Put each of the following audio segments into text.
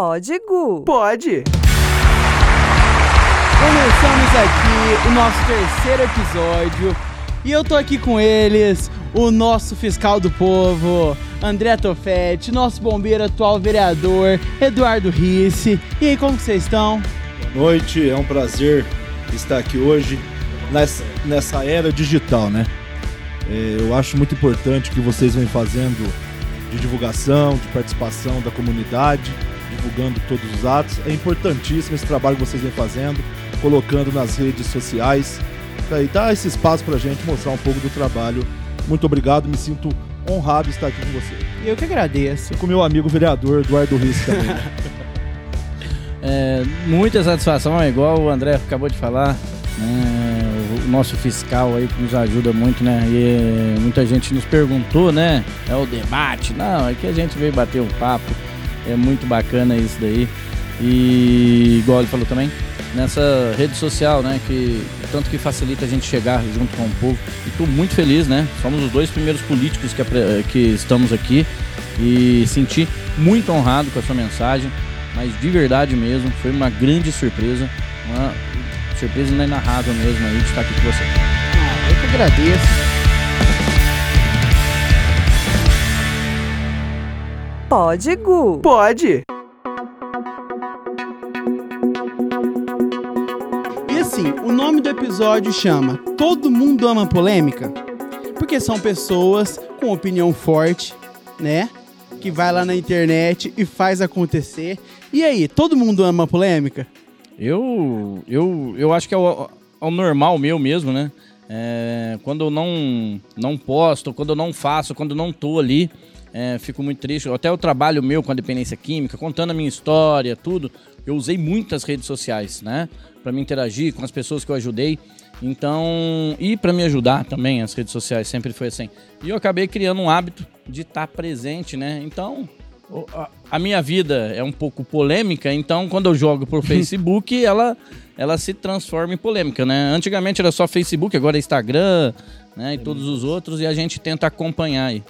Pode, Gu. Pode. Começamos aqui o nosso terceiro episódio e eu tô aqui com eles, o nosso fiscal do povo, André Tofetti, nosso bombeiro atual vereador, Eduardo Risse. E aí, como vocês estão? Boa noite, é um prazer estar aqui hoje nessa, nessa era digital, né? É, eu acho muito importante que vocês vêm fazendo de divulgação, de participação da comunidade, divulgando todos os atos. É importantíssimo esse trabalho que vocês vêm fazendo, colocando nas redes sociais, para dar esse espaço para a gente mostrar um pouco do trabalho. Muito obrigado, me sinto honrado de estar aqui com você. Eu que agradeço. E com meu amigo vereador Eduardo Risse também. É, muita satisfação, é igual o André acabou de falar. né, o nosso fiscal aí que nos ajuda muito, né? E é, muita gente nos perguntou, né? É o debate. Não, é que a gente veio bater um papo. É muito bacana isso daí. E igual ele falou também, nessa rede social, né? Que tanto que facilita a gente chegar junto com o povo. E tô muito feliz, né? Somos os dois primeiros políticos que, que estamos aqui. E senti muito honrado com a sua mensagem mas de verdade mesmo, foi uma grande surpresa, uma surpresa inenarrável mesmo aí de estar aqui com você. Ah, eu que agradeço. Pode, Gu. Pode. E assim, o nome do episódio chama Todo Mundo Ama Polêmica? Porque são pessoas com opinião forte, né? Que vai lá na internet e faz acontecer. E aí, todo mundo ama polêmica? Eu, eu, eu acho que é o, é o normal meu mesmo, né? É, quando eu não, não posto, quando eu não faço, quando eu não tô ali, é, fico muito triste. Até o trabalho meu com a dependência química, contando a minha história, tudo, eu usei muitas redes sociais, né? Pra me interagir com as pessoas que eu ajudei. Então, e pra me ajudar também, as redes sociais sempre foi assim. E eu acabei criando um hábito de estar presente, né? Então, a- a minha vida é um pouco polêmica, então quando eu jogo pro Facebook, ela, ela se transforma em polêmica, né? Antigamente era só Facebook, agora é Instagram, né? E todos os outros, e a gente tenta acompanhar aí.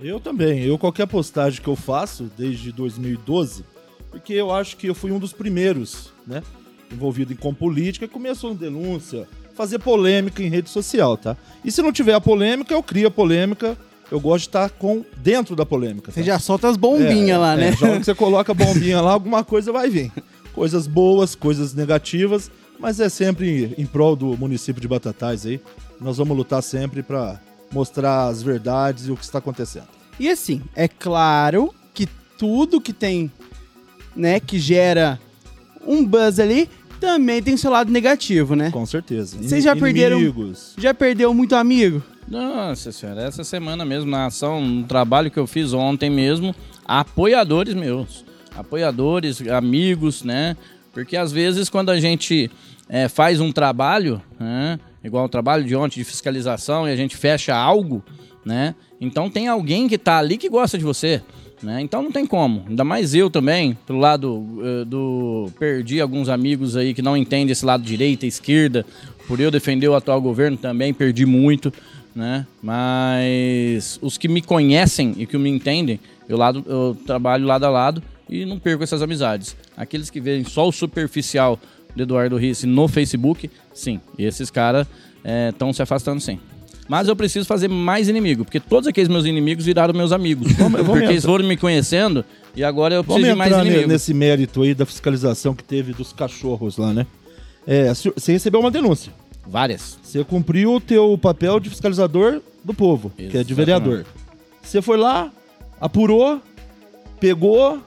Eu também. Eu qualquer postagem que eu faço desde 2012, porque eu acho que eu fui um dos primeiros, né, envolvido em com política, começou uma denúncia, fazer polêmica em rede social, tá? E se não tiver a polêmica, eu crio a polêmica. Eu gosto de estar com dentro da polêmica. Você tá? já solta as bombinhas É, lá, é, né? Já que você coloca a bombinha lá, alguma coisa vai vir. Coisas boas, coisas negativas, mas é sempre em prol do município de Batatais aí. Nós vamos lutar sempre para mostrar as verdades e o que está acontecendo. E assim, é claro que tudo que tem, né, que gera um buzz ali, também tem seu lado negativo, né? Com certeza. Vocês já perderam- Inimigos. Já perdeu muito amigo? Nossa senhora, essa semana mesmo, na ação, no trabalho que eu fiz ontem mesmo, apoiadores meus. Apoiadores, amigos, né? Porque às vezes quando a gente eh, faz um trabalho, né? Igual o trabalho de ontem de fiscalização e a gente fecha algo, né? Então tem alguém que tá ali que gosta de você. Né? Então não tem como. Ainda mais eu também, pelo lado eh, do. Perdi alguns amigos aí que não entendem esse lado direita, esquerda. Por eu defender o atual governo também, perdi muito. Né? Mas os que me conhecem e que me entendem, eu, lado, eu trabalho lado a lado e não perco essas amizades. Aqueles que veem só o superficial do Eduardo Risse no Facebook, sim, esses caras estão se afastando sim. Mas eu preciso fazer mais inimigo, porque todos aqueles meus inimigos viraram meus amigos. vamos porque eles foram me conhecendo e agora eu preciso de mais inimigo. nesse mérito aí da fiscalização que teve dos cachorros lá, né? É, você recebeu uma denúncia. Várias. Você cumpriu o teu papel de fiscalizador do povo, que é de Exatamente. vereador. Você foi lá, apurou, pegou,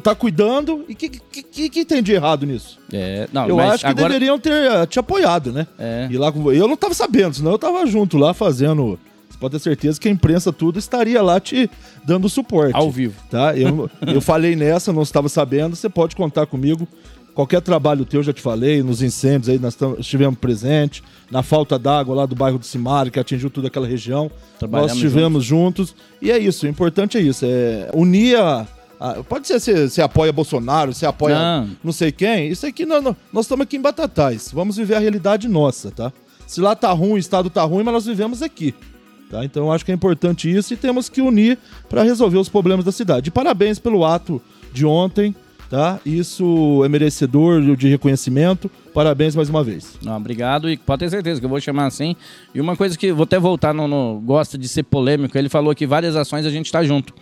tá cuidando. E o que, que, que, tem de errado nisso? É, não, eu acho que agora... deveriam ter eh, te apoiado, né? É. E lá com... Eu não tava sabendo, senão eu tava junto lá fazendo. Você pode ter certeza que a imprensa tudo estaria lá te dando suporte. Ao vivo. Tá? Eu, eu falei nessa, não estava sabendo, você pode contar comigo. Qualquer trabalho teu, já te falei, nos incêndios aí nós estivemos presentes, na falta d'água lá do bairro do Simário, que atingiu toda aquela região. Nós estivemos juntos. E é isso, o importante é isso, é unir a. a- pode ser você, você apoia Bolsonaro, você apoia Não. não, sei quem. Isso aqui, nós, nós estamos aqui em Batatais. Vamos viver a realidade nossa, tá? Se lá tá ruim, o estado tá ruim, mas nós vivemos aqui. Tá? Então eu acho que é importante isso e temos que unir para resolver os problemas da cidade. E parabéns pelo ato de ontem, tá? Isso é merecedor de reconhecimento. Parabéns mais uma vez. Não, obrigado e pode ter certeza que eu vou chamar assim. E uma coisa que vou até voltar no, no- gosta de ser polêmico, ele falou que várias ações a gente está junto,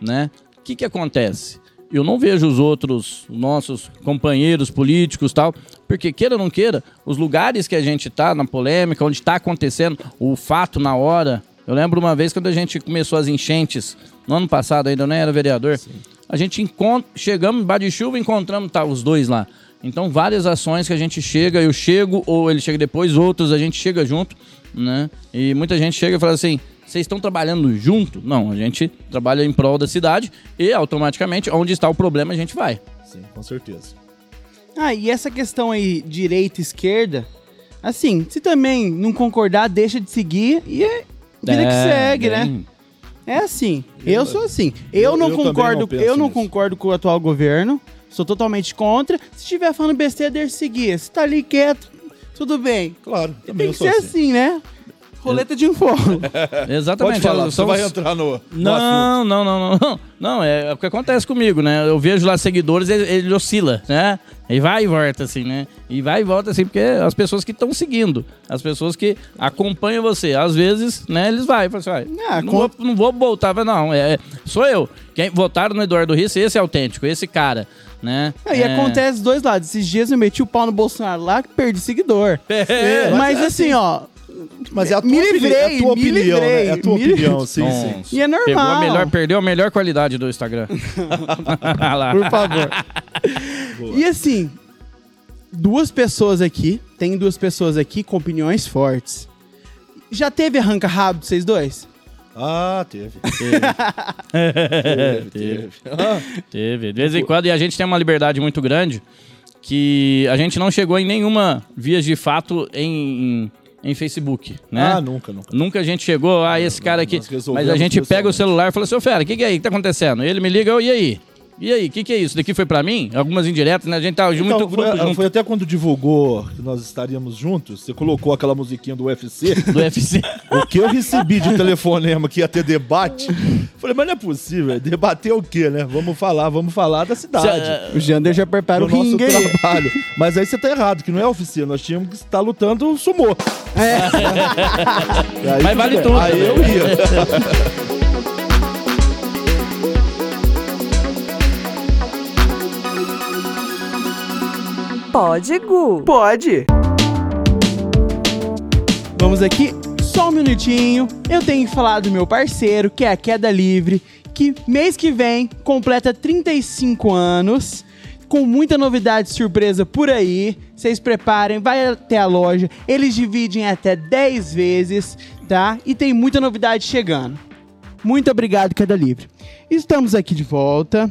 né? O que que acontece? Eu não vejo os outros nossos companheiros políticos tal, porque queira ou não queira, os lugares que a gente tá na polêmica, onde está acontecendo o fato na hora. Eu lembro uma vez quando a gente começou as enchentes, no ano passado ainda eu nem era vereador, a gente encontra, chegamos embaixo de chuva, encontramos tá, os dois lá. Então, várias ações que a gente chega, eu chego, ou ele chega depois, outros a gente chega junto, né? E muita gente chega e fala assim: vocês estão trabalhando junto? Não, a gente trabalha em prol da cidade e automaticamente, onde está o problema, a gente vai. Sim, com certeza. Ah, e essa questão aí, direita e esquerda, assim, se também não concordar, deixa de seguir e é vida que segue, né? bem- É assim. Eu sou assim. Eu, Eu- não eu concordo, não eu não nisso. concordo com o atual governo. Sou totalmente contra. Se estiver falando besteira, deixa de seguir. Se tá ali quieto, tudo bem. Claro, Tem também eu que sou ser assim. assim, né? Roleta de fogo. Exatamente. Pode falar, vai entrar no, no. Não, não, não, não, não. Não, é o que acontece comigo, né? Eu vejo lá seguidores, ele, ele oscila, né? E vai e volta, assim, né? E vai e volta, assim, porque as pessoas que estão seguindo, as pessoas que acompanham você, às vezes, né, eles vai, assim, ah, Ah, não, vou, não vou voltar, não, é, é- sou eu. Quem votaram no Eduardo Risse, esse é autêntico, esse cara, né? Ah, E É. acontece dos dois lados. Esses dias eu meti o pau no Bolsonaro lá que perdi seguidor. É, mas assim, ó. Mas é a tua, Me opini- livrei, é a tua me opinião, né? É a tua livrei, me opinião, sim, sim. Nossa, E é normal. Pegou a melhor, perdeu a melhor qualidade do Instagram. Por favor. e assim, duas pessoas aqui, tem duas pessoas aqui com opiniões fortes. Já teve arranca-rabo de vocês dois? Ah, teve. Teve, teve. Teve. De vez em quando, e a gente tem uma liberdade muito grande que a gente não chegou em nenhuma vias de fato em, em, em Facebook, né? Ah, nunca, nunca. Nunca a gente chegou, ah, esse cara aqui. Mas a gente pega o celular e fala, seu fera, o que, que é aí? O que tá acontecendo? Ele me liga, eu, e aí? E aí, o que, que é isso? Daqui foi pra mim? Algumas indiretas, né? A gente tá muito Então, grupo foi, junto foi até quando divulgou que nós estaríamos juntos, você colocou aquela musiquinha do UFC. do UFC. o que eu recebi de telefonema que ia ter debate, falei, mas não é possível, debater o quê, né? Vamos falar, vamos falar da cidade. O Jander já prepara o nosso ringue aí. trabalho. Mas aí você tá errado, que não é oficina, nós tínhamos que estar lutando sumô. Aí, Mas vale tudo, Aí né? eu ia. Pode, Gu. Pode. Vamos aqui, só um minutinho. Eu tenho que falar do meu parceiro, que é a Queda Livre, que mês que vem completa 35 anos. Com muita novidade surpresa por aí. Vocês preparem, vai até a loja. Eles dividem até 10 vezes, tá? E tem muita novidade chegando. Muito obrigado, Queda Livre. Estamos aqui de volta.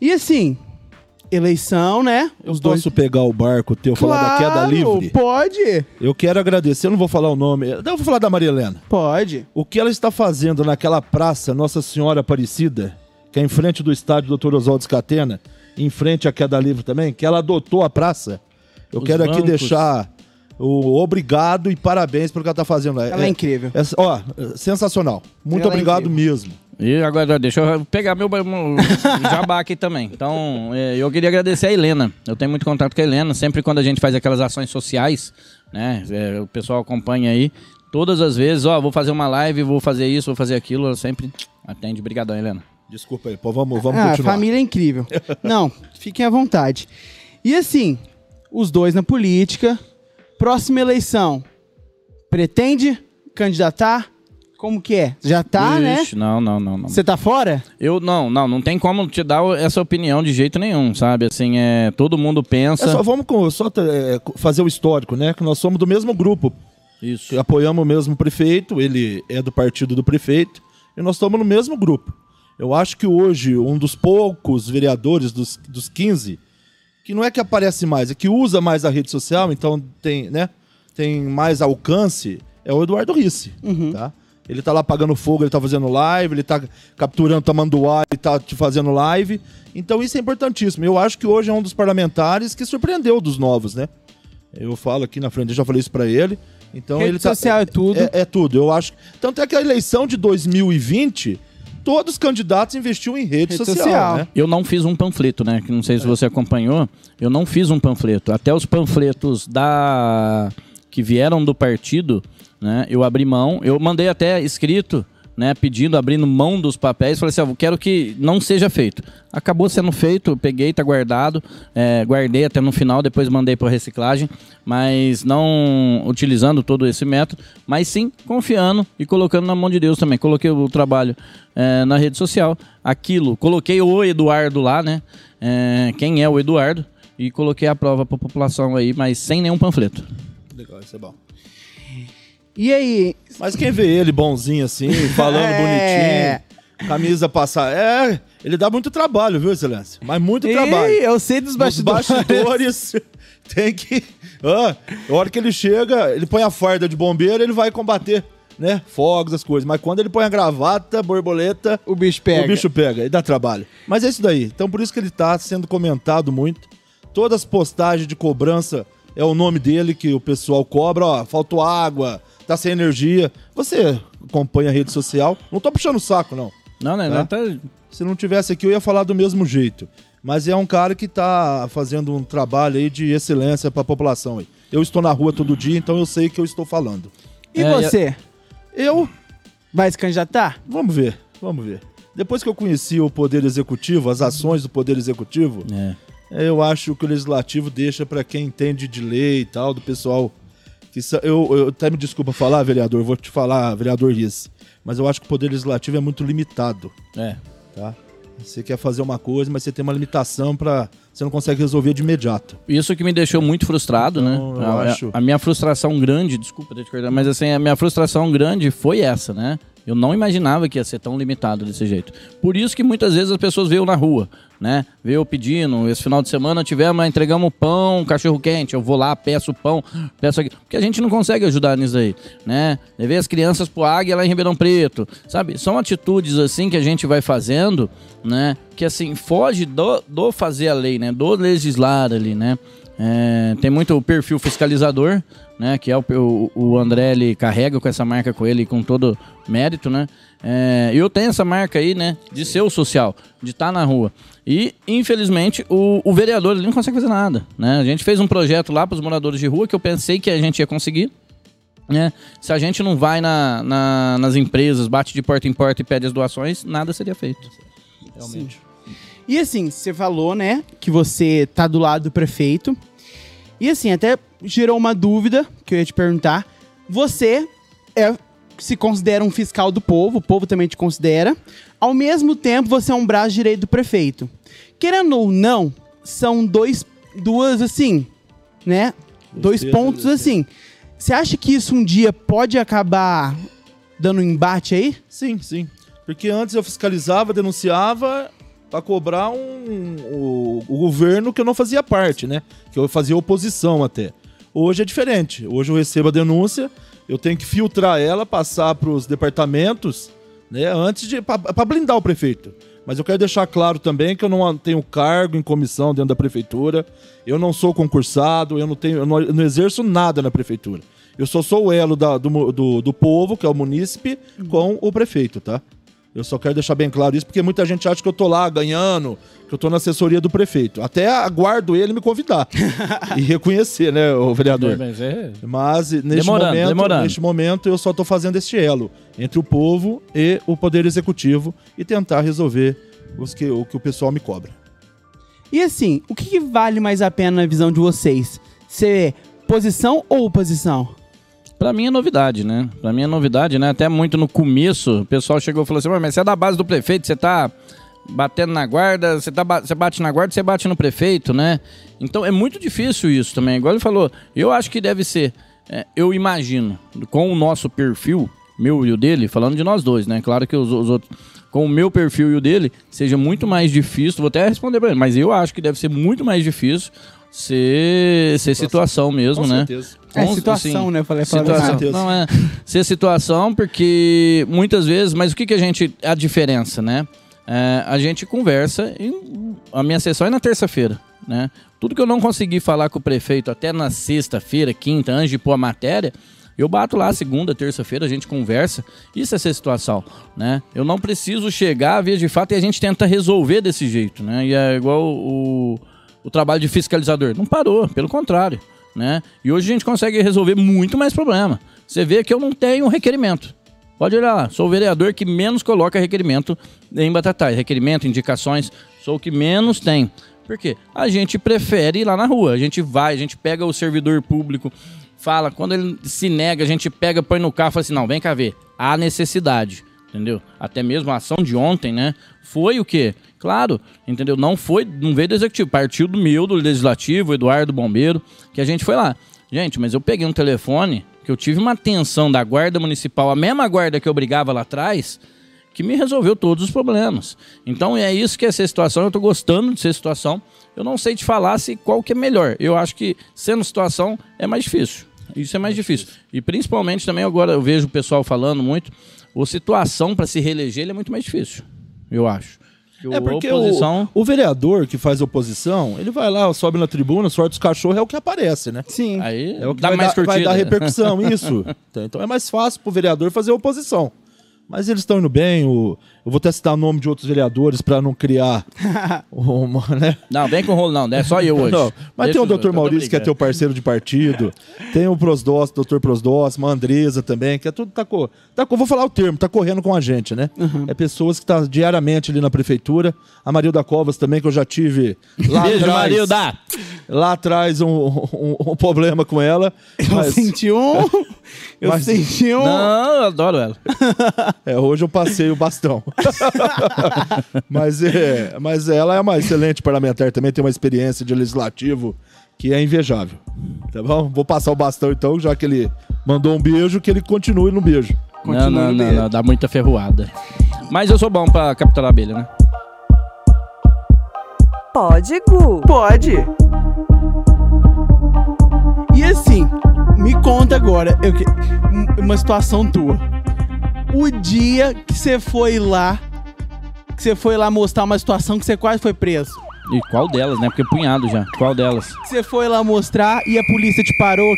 E assim, eleição, né? Eu posso pegar o barco teu, falar da queda Claro, livre? Pode, Eu quero agradecer, eu não vou falar o nome, eu vou falar da Maria Helena. pode. O que ela está fazendo naquela praça Nossa Senhora Aparecida, que é em frente do estádio Dr. Oswaldo Scatena, em frente à Queda Livre também, que ela adotou a praça. Eu Os quero aqui bancos. deixar o obrigado e parabéns pelo que ela está fazendo. Ela é, incrível. é- ó, é sensacional. Muito Ela é obrigado incrível. mesmo. E agora, deixa eu pegar meu, meu jabá aqui também. Então, é, eu queria agradecer a Helena. Eu tenho muito contato com a Helena. Sempre quando a gente faz aquelas ações sociais, né? é, o pessoal acompanha aí. Todas as vezes, ó, vou fazer uma live, vou fazer isso, vou fazer aquilo. Ela sempre atende. Obrigadão, Helena. Desculpa aí, pô, vamos, vamos ah, a continuar. família é incrível. Não, fiquem à vontade. E assim, os dois na política. Próxima eleição. Pretende candidatar? Como que é? Já tá, né? Ixi, Não, não, não, não. Você tá fora? Eu não, não, não tem como te dar essa opinião de jeito nenhum, sabe? Assim, é, todo mundo pensa. É só, vamos com- só é, fazer o histórico, né? Que nós somos do mesmo grupo. Isso. que apoiamos o mesmo prefeito, ele é do partido do prefeito, e nós estamos no mesmo grupo. Eu acho que hoje, um dos poucos vereadores dos, dos 15, que não é que aparece mais, é que usa mais a rede social, então tem, né, tem mais alcance, é o Eduardo Risse, tá? Ele tá lá pagando fogo, ele tá fazendo live, ele tá capturando tamanduá, ele tá te fazendo live. Então isso é importantíssimo. Eu acho que hoje é um dos parlamentares que surpreendeu dos novos, né? Eu falo aqui na frente, eu já falei isso pra ele. Então Rede ele tá, social é tudo. É, é tudo, eu acho. Tanto é que a eleição de 2020 todos os candidatos investiam em rede, Rede social, social. né? Eu não fiz um panfleto, né? Que não sei se você acompanhou. Eu não fiz um panfleto. Até os panfletos da que vieram do partido, né? Eu abri mão. Eu mandei até escrito, né? Pedindo, abrindo mão dos papéis. Falei assim, eu quero que não seja feito. Acabou sendo feito. Peguei, tá guardado. é, guardei até no final. Depois mandei para reciclagem, mas não utilizando todo esse método, mas sim confiando e colocando na mão de Deus também. Coloquei o trabalho é, na rede social. Aquilo, coloquei o Eduardo lá, né? É, quem é o Eduardo? E coloquei a prova para a população aí, mas sem nenhum panfleto. Legal, isso é bom. E aí, Mas quem vê ele bonzinho assim, falando É. bonitinho, camisa passar. É, ele dá muito trabalho, viu, Excelência? Mas muito Ei, trabalho. eu sei dos Nos bastidores. bastidores tem que. Ah, a hora que ele chega, ele põe a farda de bombeiro, ele vai combater, né? Fogos, as coisas. Mas quando ele põe a gravata, borboleta, O bicho pega. o bicho pega e dá trabalho. Mas é isso daí. Então por isso que ele tá sendo comentado muito. Todas as postagens de cobrança é o nome dele que o pessoal cobra. Ó, faltou água, tá sem energia. Você acompanha a rede social. Não tô puxando o saco, não. Não, né? Tá. Não tá... Se não tivesse aqui, eu ia falar do mesmo jeito. Mas é um cara que tá fazendo um trabalho aí de excelência pra população aí. Eu estou na rua todo dia, então eu sei que eu estou falando. E É, você? Eu, Vai se candidatar? vamos ver, vamos ver. Depois que eu conheci o Poder Executivo, as ações do Poder Executivo, É. eu acho que o Legislativo deixa pra quem entende de lei e tal, do pessoal. Que eu, eu até me desculpa falar, vereador, vou te falar, vereador Riz, mas eu acho que o Poder Legislativo é muito limitado. É. tá? Você quer fazer uma coisa, mas você tem uma limitação para você não consegue resolver de imediato. Isso que me deixou muito frustrado, Então, né? eu A, acho- a minha frustração grande, desculpa te cortar, mas assim, a minha frustração grande foi essa, né? Eu não imaginava que ia ser tão limitado desse jeito. Por isso que muitas vezes as pessoas veio na rua, né? Veio pedindo, esse final de semana tivemos, entregamos pão, cachorro quente, eu vou lá, peço pão, peço aqui. Porque a gente não consegue ajudar nisso aí, né? Levei as crianças pro Águia lá em Ribeirão Preto, sabe? São atitudes assim que a gente vai fazendo, né? Que assim, foge do, do fazer a lei, né? Do legislar ali, né? É, tem muito perfil fiscalizador, né? Que é o, o, o André, ele carrega com essa marca com ele com todo mérito, né? É, eu tenho essa marca aí, né? De ser o social, de estar na rua. E, infelizmente, o, o vereador ele não consegue fazer nada, né? A gente fez um projeto lá para os moradores de rua que eu pensei que a gente ia conseguir, né? Se a gente não vai na, na- nas empresas, bate de porta em porta e pede as doações, nada seria feito. Realmente. E assim, você falou, né, que você tá do lado do prefeito. E assim, até gerou uma dúvida que eu ia te perguntar. Você é se considera um fiscal do povo, o povo também te considera. Ao mesmo tempo, você é um braço direito do prefeito. Querendo ou não, são dois, duas assim, né? Dois pontos dois assim. Você acha que isso um dia pode acabar dando um embate aí? Sim, sim. Porque antes eu fiscalizava, denunciava para cobrar um, o, o governo que eu não fazia parte, né? Que eu fazia oposição até. Hoje é diferente. Hoje eu recebo a denúncia, eu tenho que filtrar ela, passar para os departamentos, né? Antes de para blindar o prefeito. Mas eu quero deixar claro também que eu não tenho cargo em comissão dentro da prefeitura. Eu não sou concursado, eu não tenho, eu não, eu não exerço nada na prefeitura. Eu só sou o elo da- do, do, do povo, que é o munícipe, com o prefeito, tá? Eu só quero deixar bem claro isso, porque muita gente acha que eu tô lá ganhando, que eu tô na assessoria do prefeito. Até aguardo ele me convidar e reconhecer, né, o vereador. Mas é- Mas neste Demorando, momento, demorando. neste momento eu só estou fazendo este elo entre o povo e o poder executivo e tentar resolver os que, o que o pessoal me cobra. E assim, o que, que vale mais a pena na visão de vocês? Ser posição ou oposição? Pra mim é novidade, né? Pra mim é novidade, né? Até muito no começo, o pessoal chegou e falou assim: "Ué, mas você é da base do prefeito, você tá batendo na guarda, você, tá, você bate na guarda, você bate no prefeito, né? Então é muito difícil isso também. Igual ele falou, eu acho que deve ser, é, eu imagino, com o nosso perfil, meu e o dele, falando de nós dois, né? Claro que os, os outros, com o meu perfil e o dele, seja muito mais difícil, vou até responder pra ele, mas eu acho que deve ser muito mais difícil ser, ser situação mesmo, Com né? certeza. É situação, assim, né? Eu falei Situação. certeza. Não é ser situação, porque muitas vezes, mas o que, que a gente. A diferença, né? É, a gente conversa e a minha sessão é na terça-feira, né? Tudo que eu não consegui falar com o prefeito até na sexta-feira, quinta, antes de pôr a matéria, Eu bato lá segunda, terça-feira, a gente conversa. Isso é essa situação, né? Eu não preciso chegar, via de fato, e a gente tenta resolver desse jeito, né? E é igual o, o trabalho de fiscalizador. Não parou, pelo contrário, né? E hoje a gente consegue resolver muito mais problema. Você vê que eu não tenho requerimento. Pode olhar lá, sou o vereador que menos coloca requerimento em Batatais. Requerimento, indicações, sou o que menos tem. Por quê? A gente prefere ir lá na rua. A gente vai, a gente pega o servidor público, fala, quando ele se nega, a gente pega, põe no carro e fala assim: não, vem cá ver. Há necessidade, entendeu? Até mesmo a ação de ontem, né? Foi o quê? Claro, entendeu? Não foi, não veio do executivo, partiu do meu, do legislativo, Eduardo Bombeiro, que a gente foi lá. Gente, mas eu peguei um telefone que eu tive uma atenção da guarda municipal, a mesma guarda que eu brigava lá atrás, que me resolveu todos os problemas. Então é isso que é essa situação. Eu estou gostando de ser situação. Eu não sei te falar se qual que é melhor. Eu acho que sendo situação é mais difícil. Isso é mais difícil. E principalmente também agora eu vejo o pessoal falando muito, o situação para se reeleger ele é muito mais difícil. Eu acho. É porque oposição... o, o, vereador que faz oposição, ele vai lá, sobe na tribuna, sorte os cachorros, é o que aparece, né? Sim. Aí é o que dá vai, mais dar, vai dar repercussão, isso. Então é mais fácil pro vereador fazer oposição. Mas eles estão indo bem. O, eu vou até citar o nome de outros vereadores para não criar uma, né? Não, vem com rolo não, não é só eu hoje. Não, mas Deixa tem o doutor Maurício, que é teu parceiro de partido. tem o Prosdós, doutor Prosdós, uma Andresa também, que é tudo, tá, co, tá Vou falar o termo, tá correndo com a gente, né? Uhum. É pessoas que estão tá diariamente ali na prefeitura. A Marilda Covas também, que eu já tive lá Beijo, atrás. Marilda! Lá atrás um, um, um problema com ela. Eu mas... senti um... Eu mas... senti um... Não, eu adoro ela. é, hoje eu passei o bastão. mas, é, mas ela é uma excelente parlamentar também, tem uma experiência de legislativo que é invejável. Tá bom? Vou passar o bastão então, já que ele mandou um beijo, que ele continue no beijo. Continue não, não, não, não, dá muita ferroada. Mas eu sou bom pra capturar a abelha, né? Pode, Gu. Pode. E assim, me conta agora, eu, uma situação tua. O dia que você foi lá que você foi lá mostrar uma situação que você quase foi preso. E qual delas, né? Porque punhado já. Qual delas? Você foi lá mostrar e a polícia te parou.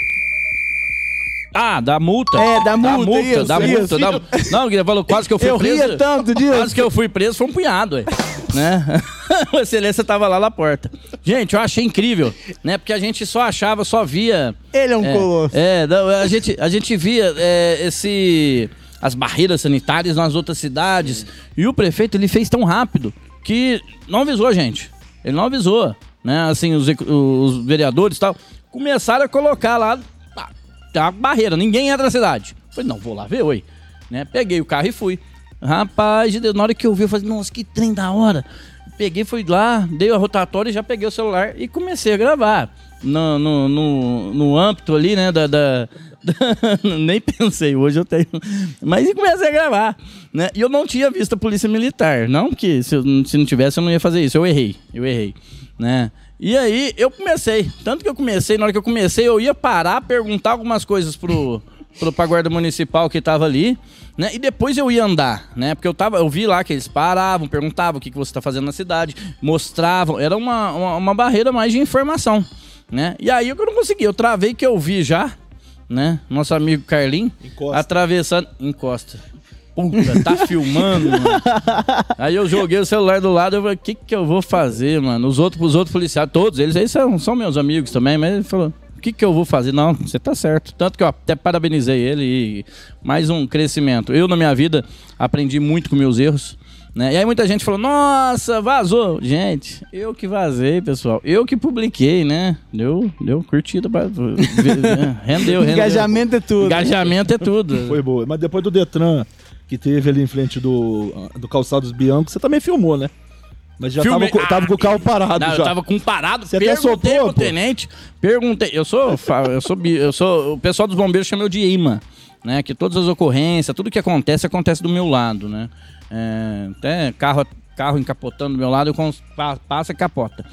Ah, da multa. É, da multa, da multa, isso, da isso, multa. Da... Não, ele falou quase que eu fui eu preso. Eu ria tanto disso. Quase que eu fui preso, foi um punhado, ué. né? o excelência tava lá na porta. Gente, eu achei incrível, né? Porque a gente só achava, só via... Ele é um é, colosso. É, a gente, a gente via é, esse as barreiras sanitárias nas outras cidades. E o prefeito ele fez tão rápido que não avisou a gente. Ele não avisou, né? Assim, os, os vereadores e tal começaram a colocar lá a barreira, ninguém entra na cidade. Falei, não, vou lá ver, oi. Né? Peguei o carro e fui. Rapaz, de Deus, na hora que eu vi, eu falei, nossa, que trem da hora. Peguei, fui lá, dei a rotatória, já peguei o celular e comecei a gravar. No, no, no, no âmbito ali, né, da, da, Nem pensei, hoje eu tenho. Mas e comecei a gravar. Né? E eu não tinha visto a polícia militar. Não que se, se não tivesse eu não ia fazer isso. Eu errei. Eu errei. Né? E aí eu comecei. Tanto que eu comecei, na hora que eu comecei, eu ia parar, perguntar algumas coisas pro, pro, pra guarda municipal que tava ali. Né? E depois eu ia andar, né? Porque eu tava, eu vi lá que eles paravam, perguntavam o que, que você está fazendo na cidade, mostravam. Era uma, uma, uma barreira mais de informação. Né? E aí eu não consegui, eu travei que eu vi já, né? Nosso amigo Carlin. Atravessando. Encosta. Puta, tá filmando, mano. Aí eu joguei o celular do lado e falei, o que que eu vou fazer, mano? Os outros, os outros policiais, todos eles aí são, são meus amigos também, mas ele falou, que que eu vou fazer? Não, você tá certo. Tanto que eu até parabenizei ele e mais um crescimento. Eu, na minha vida, aprendi muito com meus erros. Né? E aí muita gente falou, nossa, vazou. Gente, eu que vazei, pessoal. Eu que publiquei, né? Deu, deu curtida. Pra... rendeu, rendeu. Engajamento é tudo. Engajamento é tudo. Foi boa. Mas depois do Detran, que teve ali em frente do, do Calçados Bianco, você também filmou, né? Mas já tava, com, tava com o carro parado não, já. Eu tava com parado. Você até soltou, pro tenente. Perguntei. Eu sou, eu sou, eu sou. O pessoal dos bombeiros chama eu de imã, né? Que todas as ocorrências, tudo que acontece acontece do meu lado, né? É, até carro, carro encapotando do meu lado, eu passa e capota.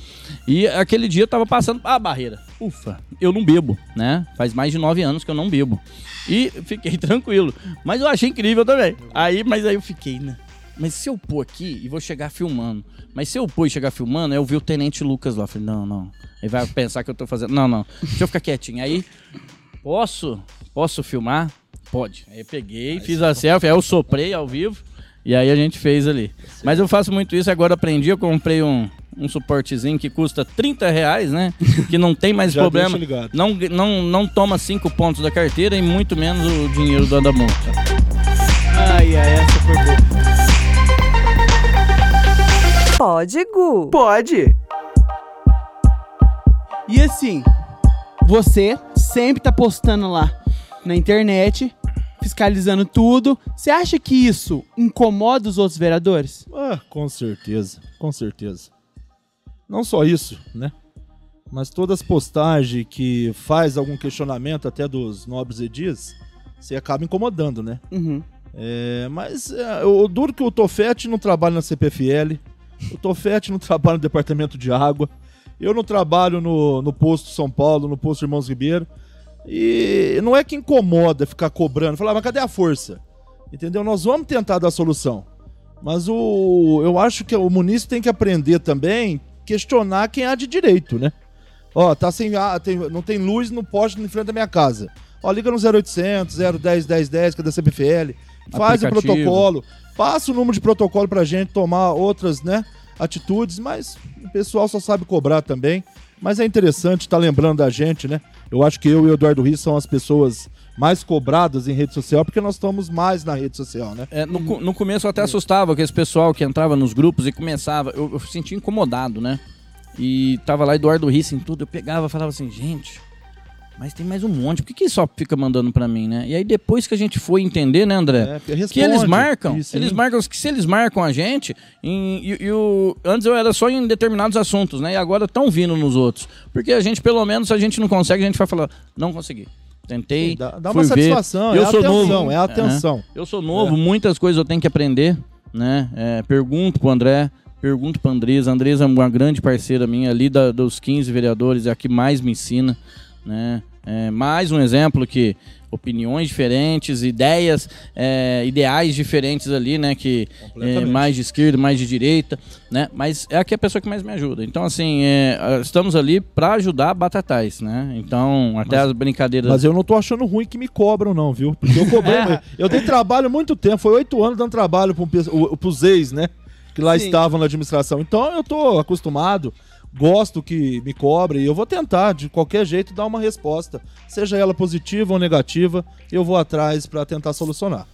E aquele dia eu tava passando a barreira. Ufa, eu não bebo, né? Faz mais de nove anos que eu não bebo. E fiquei tranquilo. Mas eu achei incrível também. Aí, mas aí eu fiquei, né? Mas se eu pôr aqui e vou chegar filmando. Mas se eu pôr e chegar filmando, eu vi o Tenente Lucas lá. Falei, não, não. Ele vai pensar que eu tô fazendo. Não, não. Deixa eu ficar quietinho. Aí posso, posso filmar? Pode. Aí eu peguei, fiz a selfie, aí eu soprei ao vivo e aí a gente fez ali. Mas eu faço muito isso, agora aprendi, eu comprei um, um suportezinho que custa 30 reais, né? Que não tem mais problema. Não, não, não toma cinco pontos da carteira e muito menos o dinheiro da da multa. Ai, ai, essa foi boa. Pode, Gu. Pode. E assim, você sempre tá postando lá na internet, fiscalizando tudo. Você acha que isso incomoda os outros vereadores? Ah, com certeza, com certeza. Não só isso, né? Mas todas as postagens que faz algum questionamento até dos nobres edis, você acaba incomodando, né? Uhum. É, mas é, o duro que o Tofete não trabalha na CPFL, o Tofete não trabalha no Departamento de Água, eu não trabalho no, no posto São Paulo, no posto Irmãos Ribeiro. E não é que incomoda ficar cobrando, falar, mas cadê a força? Entendeu? Nós vamos tentar dar solução. Mas o, eu acho que o munícipe tem que aprender também questionar quem há de direito, né? Ó, tá sem ah, tem, não tem luz no poste em frente da minha casa. Ó, liga no 0800 010 1010, que é da CPFL. Faz o Aplicativo. protocolo, passa o número de protocolo pra gente tomar outras, né, atitudes, mas o pessoal só sabe cobrar também. Mas é interessante estar lembrando da gente, né? Eu acho que eu e o Eduardo Rios são as pessoas mais cobradas em rede social, porque nós estamos mais na rede social, né? É, no, no começo eu até assustava com esse pessoal que entrava nos grupos e começava. Eu, eu sentia incomodado, né? E tava lá Eduardo Risse em tudo. Eu pegava falava assim, gente, mas tem mais um monte. Por que, que só fica mandando pra mim, né? E aí depois que a gente foi entender, né, André? É, porque que eles responde, marcam, isso, eles marcam, que se eles marcam a gente, em- e, e o, antes eu era só em determinados assuntos, né? E agora estão vindo nos outros. Porque a gente, pelo menos, se a gente não consegue, a gente vai falar, não consegui. Tentei. Dá, dá fui uma ver. satisfação, Eu é sou atenção, novo. é atenção. Eu sou novo, muitas coisas eu tenho que aprender, né? É, pergunto pro André, pergunto pra Andresa. Andresa é uma grande parceira minha ali da- dos 15 vereadores, é a que mais me ensina, né? É, mais um exemplo que opiniões diferentes, ideias, é, ideais diferentes ali, né? Que é, mais de esquerda, mais de direita, né? Mas é aqui a pessoa que mais me ajuda. Então, assim, é, estamos ali pra ajudar Batatais, né? Então, até as brincadeiras. Mas eu não tô achando ruim que me cobram, não, viu? Porque eu cobrei. Eu dei trabalho muito tempo, foi oito anos dando trabalho pro, pe- o- pros ex, né? Que lá Sim. estavam na administração. Então eu tô acostumado, gosto que me cobre e eu vou tentar, de qualquer jeito, dar uma resposta. Seja ela positiva ou negativa, eu vou atrás pra tentar solucionar.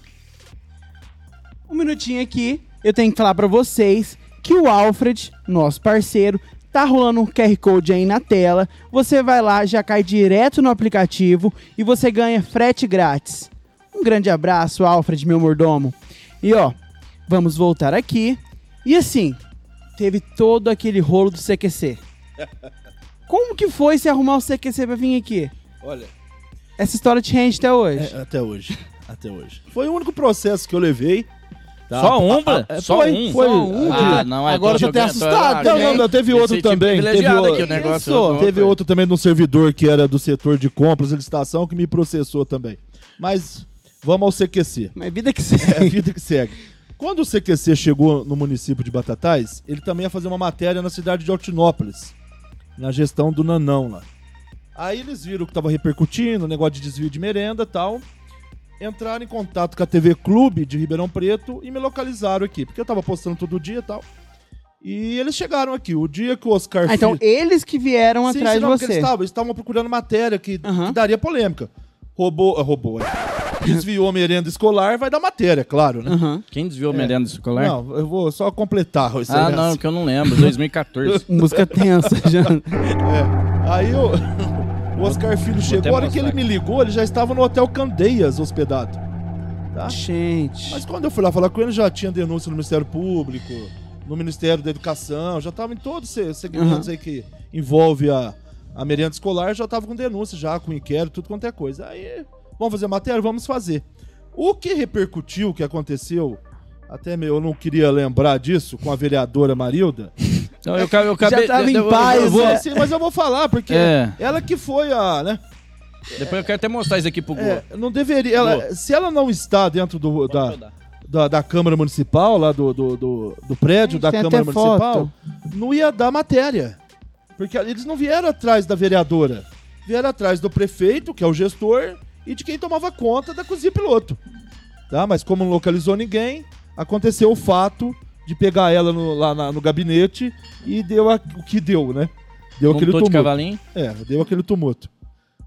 Um minutinho aqui, eu tenho que falar pra vocês que o Alfred, nosso parceiro, tá rolando um QR Code aí na tela. Você vai lá, já cai direto no aplicativo e você ganha frete grátis. Um grande abraço, Alfred, meu mordomo. E ó, vamos voltar aqui. E assim, teve todo aquele rolo do CQC. Como que foi se arrumar o CQC pra vir aqui? Olha, Essa história te rende até hoje. é, até hoje. Até hoje. Foi o único processo que eu levei. tá? Só um, Bra? é, Só foi, um? foi. Só um? Ah, não, é, Agora você tá assustado, ah, Não, não, não, teve outro também. Teve, o- aqui o negócio. Isso. tô- teve outro também de um servidor que era do setor de compras e licitação que me processou também. Mas vamos ao CQC. Mas vida que É segue. vida que segue. Quando o CQC chegou no município de Batatais, ele também ia fazer uma matéria na cidade de Altinópolis, na gestão do Nanão lá. Aí eles viram que estava repercutindo, negócio de desvio de merenda e tal. Entraram em contato com a TV Clube de Ribeirão Preto e me localizaram aqui, porque eu tava postando todo dia e tal. E eles chegaram aqui. O dia que o Oscar Ah, então eles que vieram Sim, atrás sim, de não, porque você. Eles estavam procurando matéria que, Aham. que daria polêmica. Roubou, ah, roubou, é. Desviou a merenda escolar, vai dar matéria, claro, né? Aham. Quem desviou merenda escolar? Não, eu vou só completar. esse ah, não, que eu não lembro. 2014. Música tensa já. É. Aí eu, o Oscar Filho chegou, a hora que ele me ligou, ele já estava no Hotel Candeias hospedado. Tá? Gente. Mas quando eu fui lá falar com ele, já tinha denúncia no Ministério Público, no Ministério da Educação, já estava em todos os segmentos Uhum. aí que envolve a, a merenda escolar, já estava com denúncia, já com inquérito, tudo quanto é coisa. Aí, vamos fazer matéria? Vamos fazer. O que repercutiu, o que aconteceu, até meu, eu não queria lembrar disso, com a vereadora Marilda. Então, eu, ca- eu acabei. tava em eu- eu- paz, eu vou- é. Sim, mas eu vou falar, porque É. ela que foi a, né? Depois eu quero até mostrar isso aqui pro Gu. É, não deveria. ela- se ela não está dentro do, da, da, da Câmara Municipal, lá do, do, do, do prédio Gente, da Câmara Municipal, não ia dar matéria. Porque eles não vieram atrás da vereadora. vieram atrás do prefeito, que é o gestor, e de quem tomava conta da cozinha piloto. Tá? Mas como não localizou ninguém, aconteceu o fato de pegar ela no, lá na- no gabinete e deu a- o que deu, né? Deu aquele Montou de tumulto. cavalinho. É, deu aquele tumulto.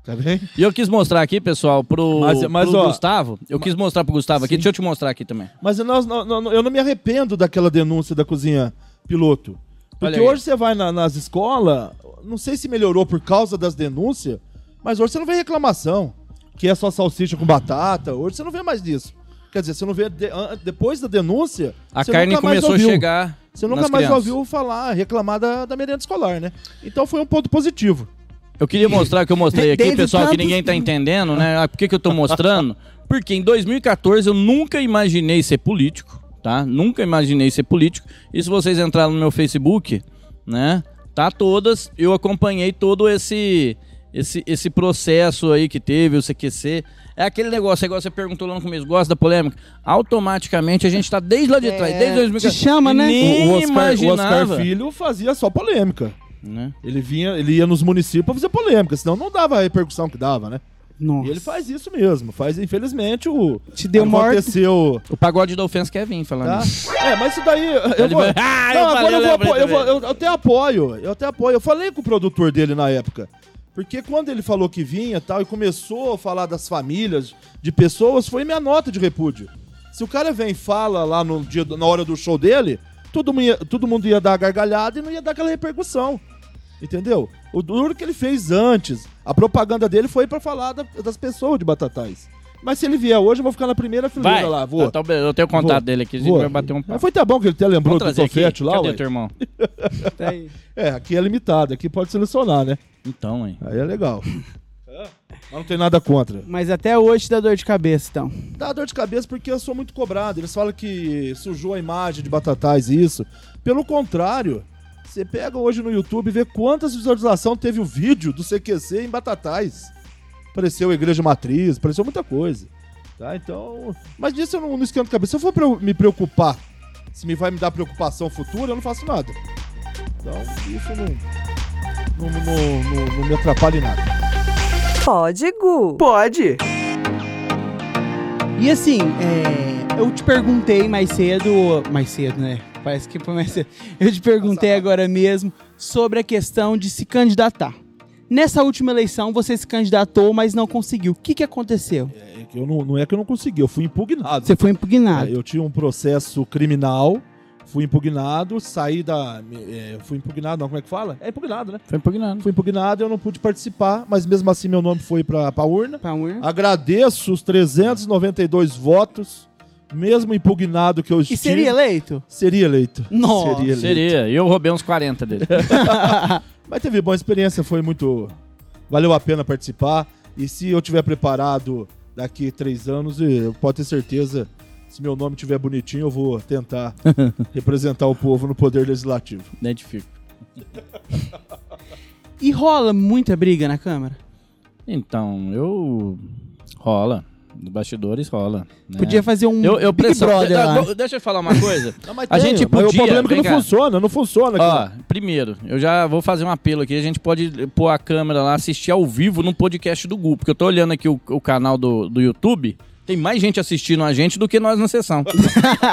Tá bem? E eu quis mostrar aqui, pessoal, pro, Mas- mas, pro ó, Gustavo. Eu quis mostrar pro Gustavo aqui. Sim. Deixa eu te mostrar aqui também. Mas nós, eu não me arrependo daquela denúncia da cozinha piloto. Porque hoje você vai na- nas escolas, não sei se melhorou por causa das denúncias, mas hoje você não vê reclamação. Que é só salsicha com batata. Hoje você não vê mais disso. Quer dizer, você não vê. de- depois da denúncia. A você carne nunca mais começou a ouviu. chegar. Você nunca nas mais crianças. ouviu falar, reclamar da, da merenda escolar, né? Então foi um ponto positivo. Eu queria mostrar que eu mostrei aqui, pessoal, que ninguém tá entendendo, né? Ah, Por que, que eu tô mostrando? Porque em 2014 eu nunca imaginei ser político, tá? Nunca imaginei ser político. E se vocês entrarem no meu Facebook, né? Tá todas, eu acompanhei todo esse esse, esse processo aí que teve, o CQC. É aquele negócio, igual você perguntou lá no começo, gosta da polêmica? Automaticamente a gente tá desde lá de É, trás, desde 2014. te chama, né? Nem o, Oscar, o. Oscar Filho fazia só polêmica. né? Ele vinha, ele ia nos municípios pra fazer polêmica, senão não dava a repercussão que dava, né? Nossa. E ele faz isso mesmo. Faz, infelizmente, o. Te deu morte. aconteceu. O pagode da ofensa quer vir falando Tá? isso. É, mas isso daí. Eu vou, Ah, eu não, falei, agora eu, vou, apo- eu até apoio. Eu até apoio. Eu falei com o produtor dele na época. Porque quando ele falou que vinha e tal, e começou a falar das famílias, de pessoas, foi minha nota de repúdio. Se o cara vem e fala lá no dia, na hora do show dele, todo, mundo ia- todo mundo ia dar gargalhada e não ia dar aquela repercussão. Entendeu? O duro que ele fez antes, a propaganda dele foi pra falar da- das pessoas de Batatais. Mas se ele vier hoje, eu vou ficar na primeira fileira Vai, lá. Vou. Então, beleza, eu tenho o contato Vou. dele aqui, a gente Vou. vai bater um Mas papo. foi até bom que ele até lembrou do. Tofete lá, Cadê ué. teu irmão? Tá. É, aqui é limitado, aqui pode selecionar, né? Então, hein. Aí é legal. Mas não tem nada contra. Mas até hoje dá dor de cabeça, então. Dá dor de cabeça porque eu sou muito cobrado. Eles falam que sujou a imagem de Batatais e isso. Pelo contrário, você pega hoje no YouTube e vê quantas visualizações teve o vídeo do CQC em Batatais. Apareceu a Igreja Matriz, apareceu muita coisa. Tá? Então. Mas disso eu não, não esquento a cabeça. Se eu for pre- me preocupar, se me vai me dar preocupação futura, eu não faço nada. Então, isso não. Não, não- não- não me atrapalha em nada. Pode, Gu. Pode. E assim, é, eu te perguntei mais cedo, mais cedo, né? Parece que foi mais cedo. Eu te perguntei agora mesmo sobre a questão de se candidatar. Nessa última eleição você se candidatou, mas não conseguiu. O que, que aconteceu? É que eu não, não é que eu não consegui, eu fui impugnado. Você foi impugnado. É, eu tinha um processo criminal, fui impugnado, saí da. é, fui impugnado, não, como é que fala? É impugnado, né? Foi impugnado. Fui impugnado, eu não pude participar, mas mesmo assim meu nome foi pra, pra urna. Pra urna. Agradeço os 392 votos, mesmo impugnado que eu E estive. seria eleito? Seria eleito. Nossa, Seria eleito. Seria. E eu roubei uns 40 dele. Mas teve boa experiência, foi muito. Valeu a pena participar. E se eu tiver preparado daqui três anos, eu pode ter certeza, se meu nome estiver bonitinho, eu vou tentar representar o povo no poder legislativo. Identifico. E rola muita briga na Câmara? Então, eu. Rola. Nos bastidores rola. né? Podia fazer um Eu, eu Big pressão- Brother Ah, lá. Deixa eu falar uma coisa. Não, mas A gente mas podia, O problema é que não cá. funciona, não funciona. Ó, aqui. primeiro, eu já vou fazer um apelo aqui. A gente pode pôr a câmera lá, assistir ao vivo no podcast do Gu. Porque eu tô olhando aqui o, o canal do, do YouTube. Tem mais gente assistindo a gente do que nós na sessão.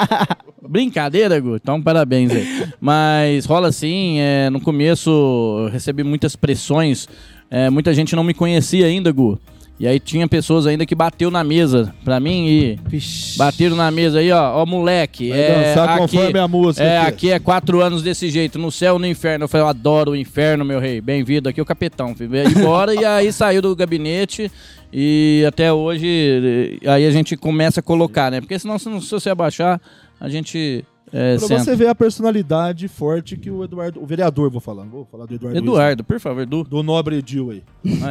Brincadeira, Gu? Então, parabéns aí. Mas rola sim. é, no começo eu recebi muitas pressões. é, muita gente não me conhecia ainda, Gu. E aí tinha pessoas ainda que bateu na mesa pra mim e Vixe. bateram na mesa aí, ó, ó moleque. Vai é, dançar aqui, conforme a música. é, aqui. aqui é quatro anos desse jeito, no céu no inferno. Eu falei, eu adoro o inferno, meu rei. Bem-vindo aqui, o capitão. Fui embora e aí saiu do gabinete e até hoje eh, aí a gente começa a colocar, né? Porque senão se, não- se você abaixar, a gente é, Pra senta. você ver a personalidade forte que o Eduardo, o vereador, vou falar, vou falar do Eduardo. Eduardo, por favor, Edu. Luiz, do Nobre Edil aí.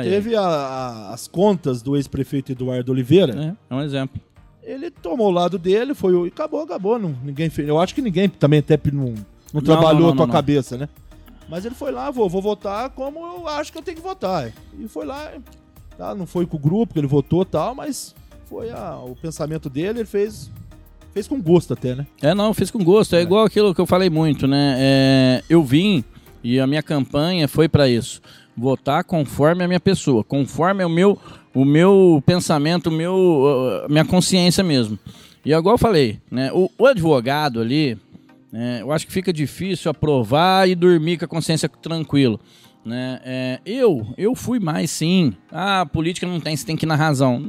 Teve a- a- as contas do ex-prefeito Eduardo Oliveira. é, é um exemplo. Ele tomou o lado dele, foi. E acabou, acabou. Não, ninguém fez. Eu acho que ninguém também até não, não, trabalhou não, a tua cabeça, né? Mas ele foi lá, vou, vou votar como eu acho que eu tenho que votar. E foi lá, tá? Não foi com o grupo que ele votou e tal, mas foi a- o pensamento dele, ele fez. Fez com gosto até, né? É, não, fiz com gosto. É, igual aquilo que eu falei muito, né? É, eu vim E a minha campanha foi para isso. Votar conforme a minha pessoa, conforme o meu, o meu pensamento, o meu, minha consciência mesmo. E agora eu falei, né? O, o advogado ali, né, eu acho que fica difícil aprovar e dormir com a consciência tranquilo. Né? É, eu, eu fui mais sim. Ah, política não tem, você tem que ir na razão.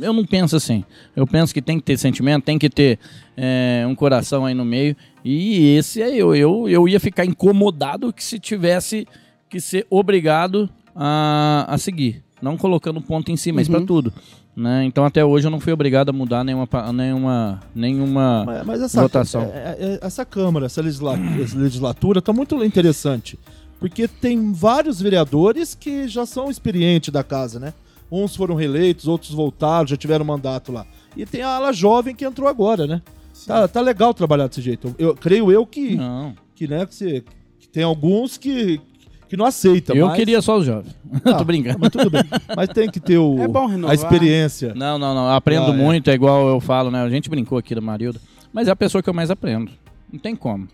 Eu não penso assim. Eu penso que tem que ter sentimento, tem que ter é, um coração aí no meio. E esse é eu. Eu, eu ia ficar incomodado que se tivesse que ser obrigado a, a seguir. Não colocando ponto em si, mas uhum. para tudo. Né? Então até hoje eu não fui obrigado a mudar nenhuma, nenhuma, nenhuma mas, mas essa, votação. É, é, essa Câmara, essa legislatura está muito interessante. Porque tem vários vereadores que já são experientes da casa, né? Uns foram reeleitos, outros voltaram, já tiveram mandato lá. E tem a ala jovem que entrou agora, né? Tá, tá legal trabalhar desse jeito. Eu, eu creio eu que, não. que, né, que, você, que tem alguns que, que não aceita. Eu mas... queria só os jovens. Ah, Tô brincando. Mas tudo bem. Mas tem que ter o, é a experiência. Não, não, não. Eu aprendo ah, muito, é. é igual eu falo, né? A gente brincou aqui do Marildo. Mas é a pessoa que eu mais aprendo. Não tem como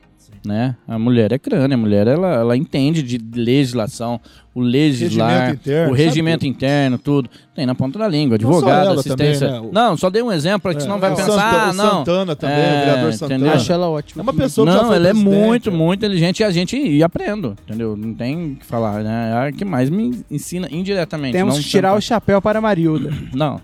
né? A mulher é crânio, a mulher ela, ela entende de legislação, o legislar, regimento interno, o regimento interno, tudo. Tem na ponta da língua, advogado, assistência. Também, né? Não, só dei um exemplo, que é, senão vai é, pensar, ah, não. Santana também, é, o vereador Santana. Entendeu? Acho ela ótima. É uma pessoa que Não, ela é muito, muito inteligente e a gente e aprendo, entendeu? Não tem o que falar, né? É a que mais me ensina indiretamente. Temos que tirar o chapéu para a Marilda. Não.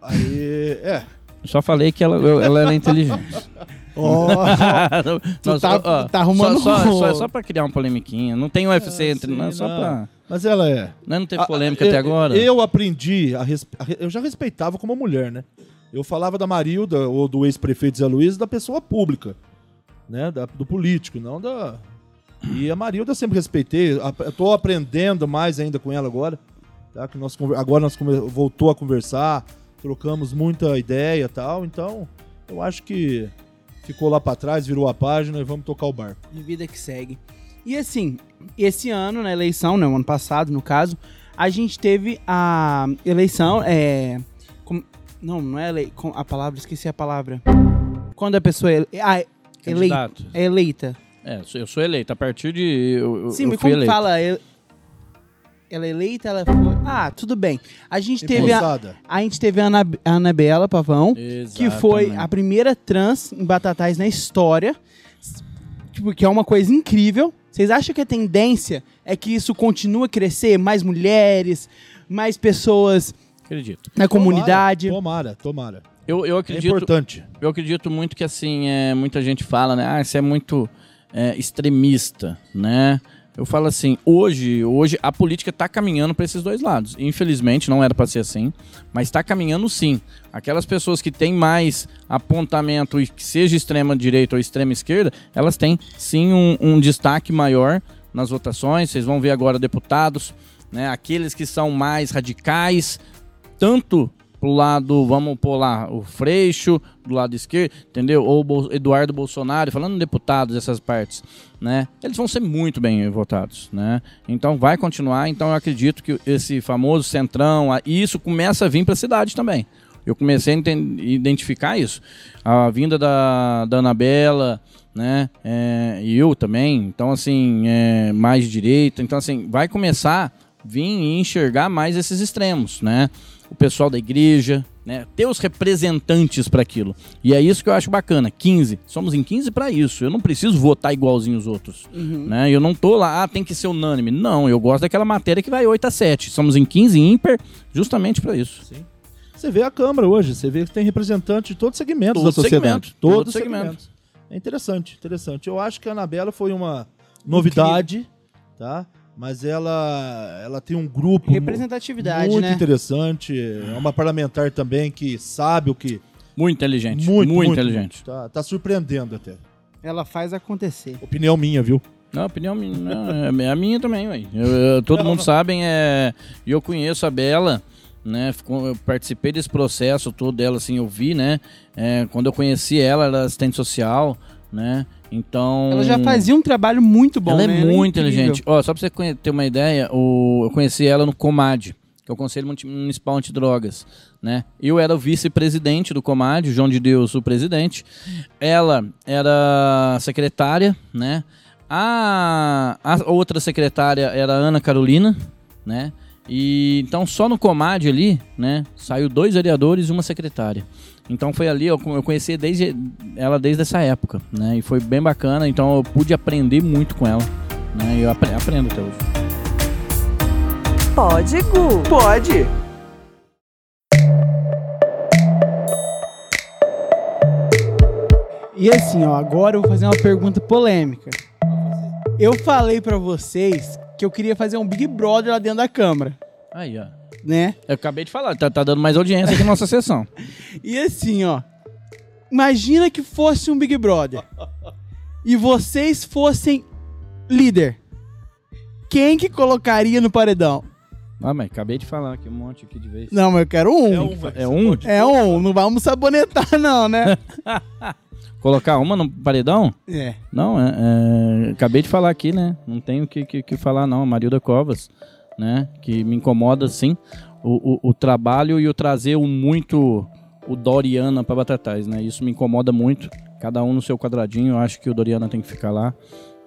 Aí, é. Só falei que ela, ela era inteligente. Oh, tá, ó, tá arrumando só, só, só, só pra criar uma polemiquinha. Não tem UFC é, entre sim, só não. pra. Mas ela é. Não, não teve polêmica a, até agora. Eu aprendi, a, a, eu já respeitava como mulher, né? Eu falava da Marilda ou do ex-prefeito Zé Luiz da pessoa pública, né? Da, do político, não da. E a Marilda eu sempre respeitei. Eu tô aprendendo mais ainda com ela agora. Tá? Que nós, agora nós voltou a conversar, trocamos muita ideia e tal. Então, eu acho que ficou lá para trás, virou a página e vamos tocar o barco. De vida que segue. E assim, esse ano, na eleição, né, o ano passado, no caso, a gente teve a eleição, é... Com, não, não é ele, a palavra, esqueci a palavra. Quando a pessoa é, ah, é eleita, é eleita. É, eu sou eleita a partir de. Eu, Sim, eu mas como eleito. fala? Ela é eleita, ela foi. Ah, tudo bem. A gente teve a, a gente teve a, Ana, a Anabela Pavão, Exatamente. que foi a primeira trans em Batatais na história. Tipo, que é uma coisa incrível. Vocês acham que a tendência é que isso continue a crescer? Mais mulheres, mais pessoas Acredito. na comunidade? Tomara, tomara. Eu, eu acredito. É importante. Eu acredito muito que assim, é, muita gente fala, né? Ah, isso é muito é, extremista, né? Eu falo assim, hoje, hoje a política está caminhando para esses dois lados. Infelizmente não era para ser assim, mas está caminhando sim. Aquelas pessoas que têm mais apontamento seja extrema direita ou extrema esquerda, elas têm sim um, um destaque maior nas votações. Vocês vão ver agora deputados, né? Aqueles que são mais radicais, tanto pro lado, vamos pôr lá, o Freixo, do lado esquerdo, entendeu? Ou Eduardo Bolsonaro, falando deputados, essas partes, né? Eles vão ser muito bem votados, né? Então vai continuar, então eu acredito que esse famoso centrão, isso começa a vir para a cidade também. Eu comecei a identificar isso. A vinda da, da Anabela, né? É, e eu também. Então, assim, é, mais direita. Então, assim, vai começar a vir e enxergar mais esses extremos, né? O pessoal da igreja, né? Ter os representantes para aquilo. E é isso que eu acho bacana. 15. Somos em 15 para isso. Eu não preciso votar igualzinho os outros. Uhum. Né? Eu não tô lá, ah, tem que ser unânime. Não, eu gosto daquela matéria que vai 8 a 7. Somos em 15 ímpar justamente para isso. Sim. Você vê a Câmara hoje, você vê que tem representante de todos os segmentos todo da sociedade. Segmento, todos os segmentos. segmentos. É interessante, interessante. Eu acho que a Anabela foi uma novidade, tá? Mas ela ela tem um grupo representatividade muito né? interessante é uma parlamentar também que sabe o que muito inteligente muito, muito, muito inteligente tá, tá, surpreendendo até ela faz acontecer opinião minha viu não opinião minha não, é a minha também ué. Todo não, mundo não. sabe é eu conheço a Bela né eu participei desse processo todo dela assim eu vi né é, quando eu conheci ela ela era assistente social né então. Ela já fazia um trabalho muito bom. Ela é né? muito ela é inteligente. Ó, só pra você ter uma ideia, o... eu conheci ela no Comad, que é o Conselho Municipal Antidrogas. Né? Eu era o vice-presidente do Comad, João de Deus, o presidente. Ela era secretária, né? A, a outra secretária era a Ana Carolina, né? E então só no Comad ali, né, saiu dois vereadores e uma secretária. Então foi ali, eu, eu conheci desde, ela desde essa época, né? E foi bem bacana, então eu pude aprender muito com ela, né? E eu apre- aprendo até hoje. Pode, Gu. Pode. E assim, ó, agora eu vou fazer uma pergunta polêmica. Eu falei pra vocês que eu queria fazer um Big Brother lá dentro da Câmara, Aí, ó. Né? Eu acabei de falar, tá, tá dando mais audiência aqui na nossa sessão. E assim, ó. Imagina que fosse um Big Brother. e vocês fossem líder. Quem que colocaria no paredão? Ah, mas acabei de falar aqui um monte aqui de vez. Não, mas eu quero um. É um, É um? É um, não vamos sabonetar, não, né? Colocar uma no paredão? é. Não, é, é, acabei de falar aqui, né? Não tenho o que, que, que falar, não. A Marilda Covas, né? Que me incomoda, sim, o, o, o trabalho e o trazer o muito o Doriana para Batatais, né? Isso me incomoda muito. Cada um no seu quadradinho. Eu acho que o Doriana tem que ficar lá,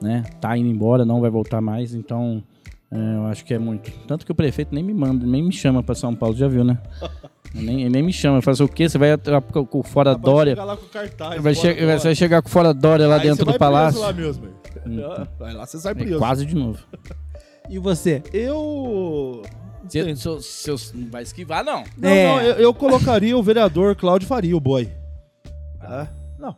né? Tá indo embora, não vai voltar mais. Então, é, eu acho que é muito. Tanto que o prefeito nem me manda, nem me chama para São Paulo, já viu, né? nem, nem me chama. Fala assim, o quê? Você vai com com fora Vai Dória? chegar lá com cartaz, Vai, che do- vai chegar com fora Dória lá Aí dentro do vai palácio. lá mesmo. velho. Vai lá, você sai É, preso. quase de novo. E você? Eu... Se, se, se, se- não vai esquivar, não. Não, É. não, eu, eu colocaria o vereador Cláudio Faria, o boy. Ah, não.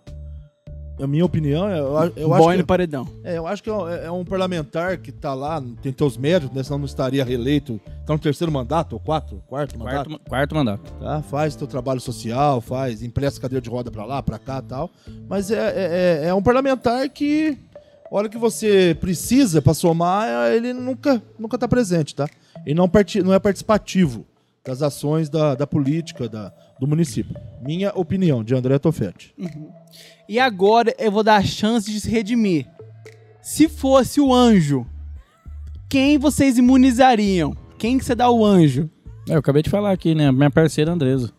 A minha opinião, eu, a- eu acho no paredão. É, eu acho que é um- é um parlamentar que tá lá, tem teus méritos, né? Senão não estaria reeleito. Tá no terceiro mandato, ou quarto, quarto mandato. Quarto, quarto mandato. Tá? Faz teu trabalho social, faz, empresta cadeira de roda pra lá, pra cá e tal. Mas é, é, é- é um parlamentar que, hora que você precisa pra somar, ele nunca, nunca tá presente, tá? Ele não, não é participativo das ações da, da política da, do município. Minha opinião, de André Toffetti. E agora eu vou dar a chance de se redimir. Se fosse o anjo, quem vocês imunizariam? Quem que você dá o anjo? É, eu acabei de falar aqui, né? Minha parceira Andresa.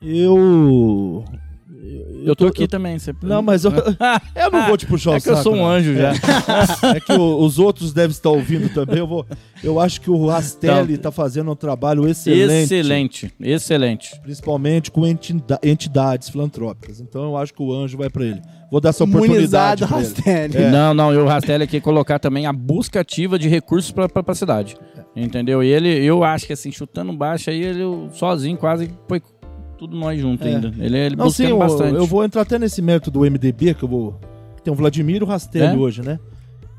Eu. Eu tô aqui também. Você... Não, mas eu, eu não vou te puxar o É que eu saco, sou um anjo já. É que o- os outros devem estar ouvindo também. Eu, vou, eu acho que o Rastelli está fazendo um trabalho excelente. Excelente, excelente. Principalmente com entida- entidades filantrópicas. Então eu acho que o anjo vai para ele. Vou dar essa oportunidade pra ele. Rastelli. É. Não, não, e o Rastelli aqui colocar também a busca ativa de recursos pra, pra cidade. Entendeu? E ele, eu acho que assim, chutando baixo aí, ele sozinho quase foi tudo nós juntos É. ainda. Ele, ele Não, sim, buscando eu, bastante. eu vou entrar até nesse mérito do MDB, que eu vou. Tem o Vladimir o Rastelli É? hoje, né?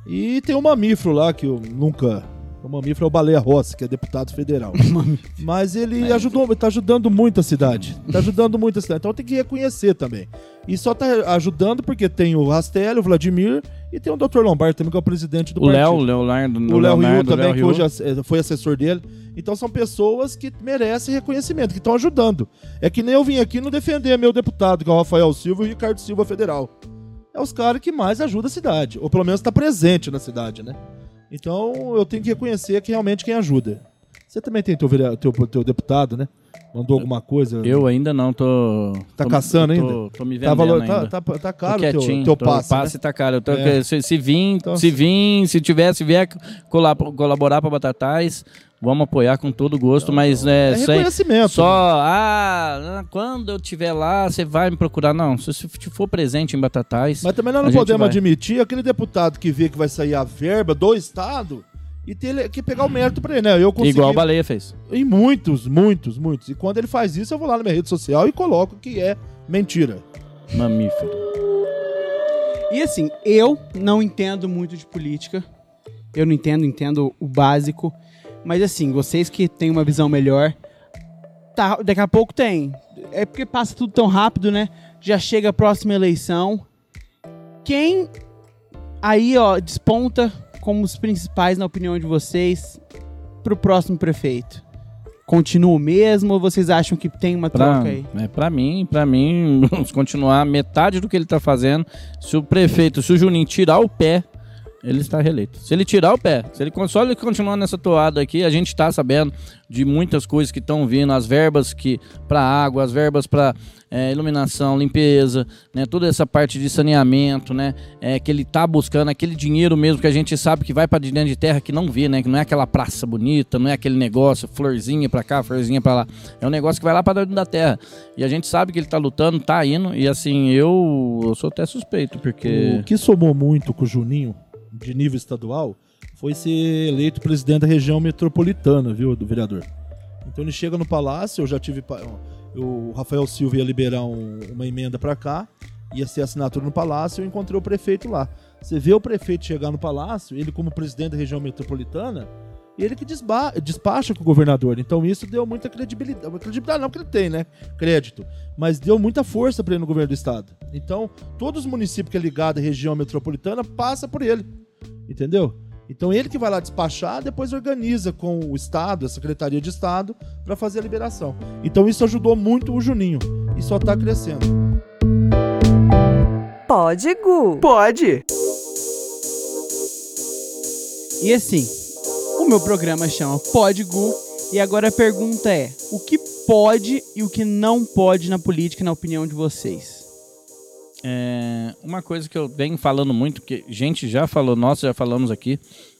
E tem o Mamífero lá, que eu nunca. O Mamífero é o Baleia Rossi, que é deputado federal. Mas ele ajudou, tá ajudando muito a cidade. Tá ajudando muito a cidade. Então tem que reconhecer também. E só tá ajudando porque tem o Rastelli, o Vladimir e tem o Dr. Lombardi também, que é o presidente do o Léo, partido. Leonardo, O Léo Rio também, Léo que hoje eh, foi assessor dele. Então são pessoas que merecem reconhecimento, que estão ajudando. É que nem eu vim aqui não defender meu deputado, que é o Rafael Silva e o Ricardo Silva Federal. É os caras que mais ajudam a cidade. Ou pelo menos está presente na cidade, né? Então eu tenho que reconhecer que realmente quem ajuda. Você também tem teu, teu, teu deputado, né? Mandou alguma coisa? Eu ainda não tô. Tá tô- caçando tô, ainda? Tô me tá, valor, ainda. tá, tá, tá Tô caro o teu, teu tô- passe. O passe né? tá caro. Tô- É. se, se vir, Então, se vir, se tiver, se vier colaborar pra Batatais, vamos apoiar com todo gosto, mas é, É sem- reconhecimento. só, ah, quando eu estiver lá, você vai me procurar. Não, se você for presente em Batatais, Mas também nós não podemos admitir aquele deputado que vê que vai sair a verba do Estado e ter ele- que pegar o mérito pra ele, né? Eu consegui. igual o Baleia fez. Em muitos, muitos, muitos. E quando ele faz isso, eu vou lá na minha rede social e coloco que é mentira. Mamífero. E assim, eu não entendo muito de política. Eu não entendo, entendo o básico. Mas assim, vocês que têm uma visão melhor, tá, daqui a pouco tem. É porque passa tudo tão rápido, né? Já chega a próxima eleição. Quem aí, ó, desponta como os principais, na opinião de vocês, pro próximo prefeito? Continua o mesmo ou vocês acham que tem uma Pra, troca aí? é, pra mim, pra mim, vamos continuar metade do que ele tá fazendo. Se o prefeito, se o Juninho tirar o pé ele está reeleito. Se ele tirar o pé, se ele só ele continuar nessa toada aqui, a gente está sabendo de muitas coisas que estão vindo, as verbas que para água, as verbas para é, iluminação, limpeza, né, toda essa parte de saneamento, né, é, que ele está buscando aquele dinheiro mesmo que a gente sabe que vai para dentro de terra que não vê, né, que não é aquela praça bonita, não é aquele negócio florzinha para cá, florzinha para lá, é um negócio que vai lá para dentro da terra. E a gente sabe que ele está lutando, está indo e assim eu, eu sou até suspeito porque O que somou muito com o Juninho de nível estadual foi ser eleito presidente da região metropolitana, viu, do vereador. Então ele chega no palácio, eu já tive. O Rafael Silva ia liberar um- uma emenda pra cá, ia ser assinatura no palácio, eu encontrei o prefeito lá. Você vê o prefeito chegar no palácio, ele como presidente da região metropolitana, ele que despacha com o governador. Então isso deu muita credibilidade. Credibilidade não, porque ele tem, né? Crédito. Mas deu muita força pra ele no governo do estado. Então, todos os municípios que é ligado à região metropolitana passa por ele. Entendeu? Então ele que vai lá despachar, depois organiza com o Estado, a Secretaria de Estado, para fazer a liberação. Então isso ajudou muito o Juninho. E só tá crescendo. Pode, Gu. Pode. E assim, meu programa chama Pode Gu. E agora a pergunta é: o que pode e o que não pode na política, na opinião de vocês? É, uma coisa que eu venho falando muito, que gente já falou, nós já falamos aqui,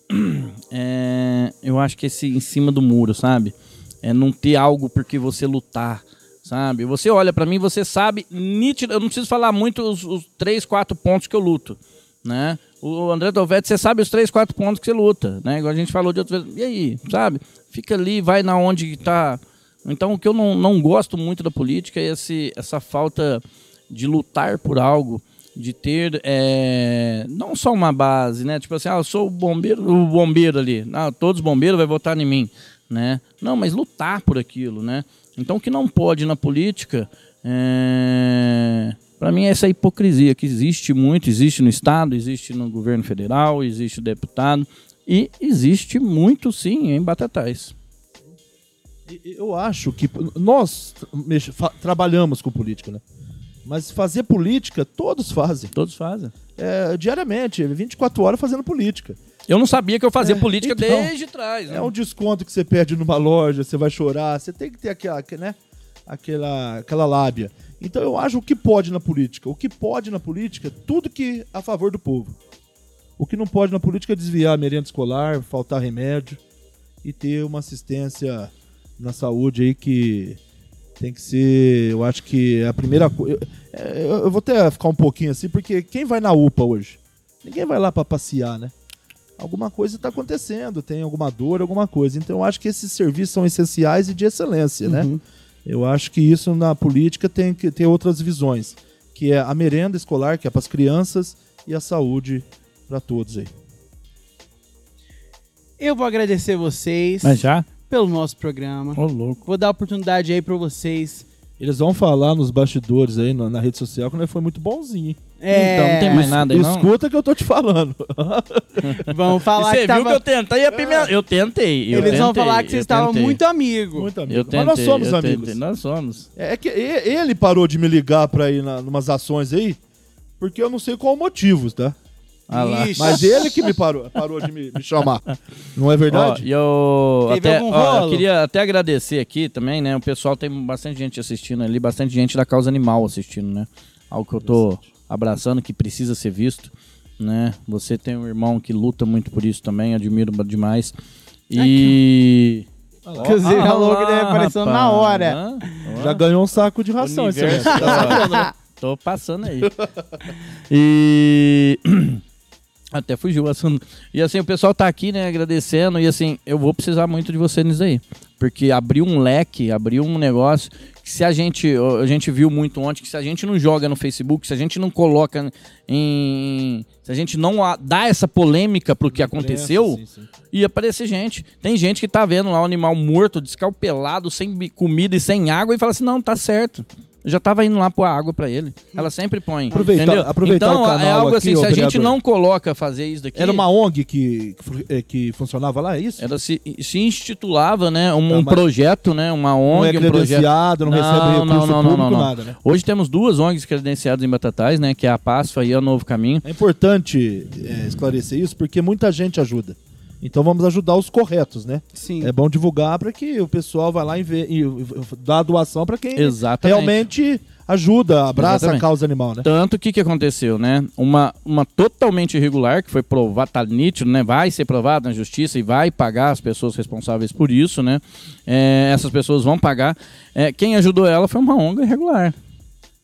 é, eu acho que esse em cima do muro, sabe? É não ter algo por que você lutar, sabe? Você olha pra mim, você sabe nítido, eu não preciso falar muito os, os três, quatro pontos que eu luto, né? O André Dovetti, você sabe os três, quatro pontos que você luta, né? Igual a gente falou de outras vezes. E aí, sabe? Fica ali, vai na onde tá. Então, o que eu não, não gosto muito da política é esse, essa falta de lutar por algo, de ter é, não só uma base, né? Tipo assim, ah, eu sou o bombeiro, o bombeiro ali, ah, todos os bombeiros vão votar em mim, né? Não, mas lutar por aquilo, né? Então o que não pode na política, é, para mim é essa hipocrisia que existe muito, existe no estado, existe no governo federal, existe deputado e existe muito sim em Batatais. Eu acho que nós trabalhamos com política, né? Mas fazer política, todos fazem. Todos fazem. É, diariamente, 24 horas fazendo política. Eu não sabia que eu fazia É, política então, desde trás. Né? É um desconto que você perde numa loja, você vai chorar, você tem que ter aquela, que- né? aquela, aquela lábia. Então eu acho o que pode na política. O que pode na política, tudo que a favor do povo. O que não pode na política é desviar a merenda escolar, faltar remédio e ter uma assistência na saúde aí que tem que ser, eu acho que é a primeira coisa. Eu, eu vou até ficar um pouquinho assim, porque quem vai na UPA hoje? Ninguém vai lá para passear, né? Alguma coisa está acontecendo, tem alguma dor, alguma coisa. Então eu acho que esses serviços são essenciais e de excelência, né? Eu acho que isso na política tem que ter outras visões, que é a merenda escolar, que é para as crianças, e a saúde para todos aí. Eu vou agradecer vocês Mas já? pelo nosso programa. Ô, louco. Vou dar a oportunidade aí pra vocês. Eles vão falar nos bastidores aí, na, na rede social, que nós foi muito bonzinho. hein? É, Então, não tem mais nada aí, não? Escuta que eu tô te falando. Vão falar você que viu tava... que eu tentei a primeira... Eu tentei. eu Eles vão tentei, falar que vocês estavam muito amigos. muito amigo. Eu tentei, Mas nós somos eu amigos. tentei, Nós somos. É que ele parou de me ligar pra ir na, numas ações aí, porque eu não sei qual o motivo, tá? Ah. Mas ele que me parou, parou de me, me chamar. Não é verdade? Ó, eu, Teve até, ó, eu queria até agradecer aqui também, né? O pessoal tem bastante gente assistindo ali, bastante gente da causa animal assistindo, né? Algo que eu tô abraçando, que precisa ser visto, né? Você tem um irmão que luta muito por isso também, admiro demais. E... Que o Zé falou que ele apareceu na hora. Ó. Já ganhou um saco de ração esse ano. tá né? Tô passando aí. E. Até fugiu o assunto. E assim, o pessoal tá aqui, né, agradecendo. E assim, eu vou precisar muito de você nisso aí. Porque abriu um leque, abriu um negócio que se a gente. A gente viu muito ontem que se a gente não joga no Facebook, se a gente não coloca em. Se a gente não dá essa polêmica pro que aconteceu, Sim, sim. ia aparecer gente. Tem gente que tá vendo lá o animal morto, descalpelado, sem comida e sem água, e fala assim: não, tá certo. Já tava indo lá pôr água pra ele. Ela sempre põe. Aproveitar- entendeu? aproveitar então, o canal é algo assim, se a gente não coloca fazer isso daqui. Era uma ONG que, que eh, que funcionava lá, é isso? Ela se, se institulava, né? Um, Tá, um projeto, né? Uma não ONG, é um projeto. credenciado, não, recebe Não, recurso não, não, não, público, não, não. nada, né? Hoje temos duas ONGs credenciadas em Batatais, né? Que é a PASFA e a Novo Caminho. É importante eh, esclarecer isso porque muita gente ajuda. Então vamos ajudar os corretos, né? Sim. É bom divulgar para que o pessoal vá lá e, vê, e, e dá a doação para quem Exatamente. realmente ajuda, abraça Exatamente. a causa animal, né? Tanto que que aconteceu, né? Uma, uma totalmente irregular, que foi provado, tá nítido, né? Vai ser provado na justiça e vai pagar as pessoas responsáveis por isso, né? É, essas pessoas vão pagar. É, quem ajudou ela foi uma ONG irregular.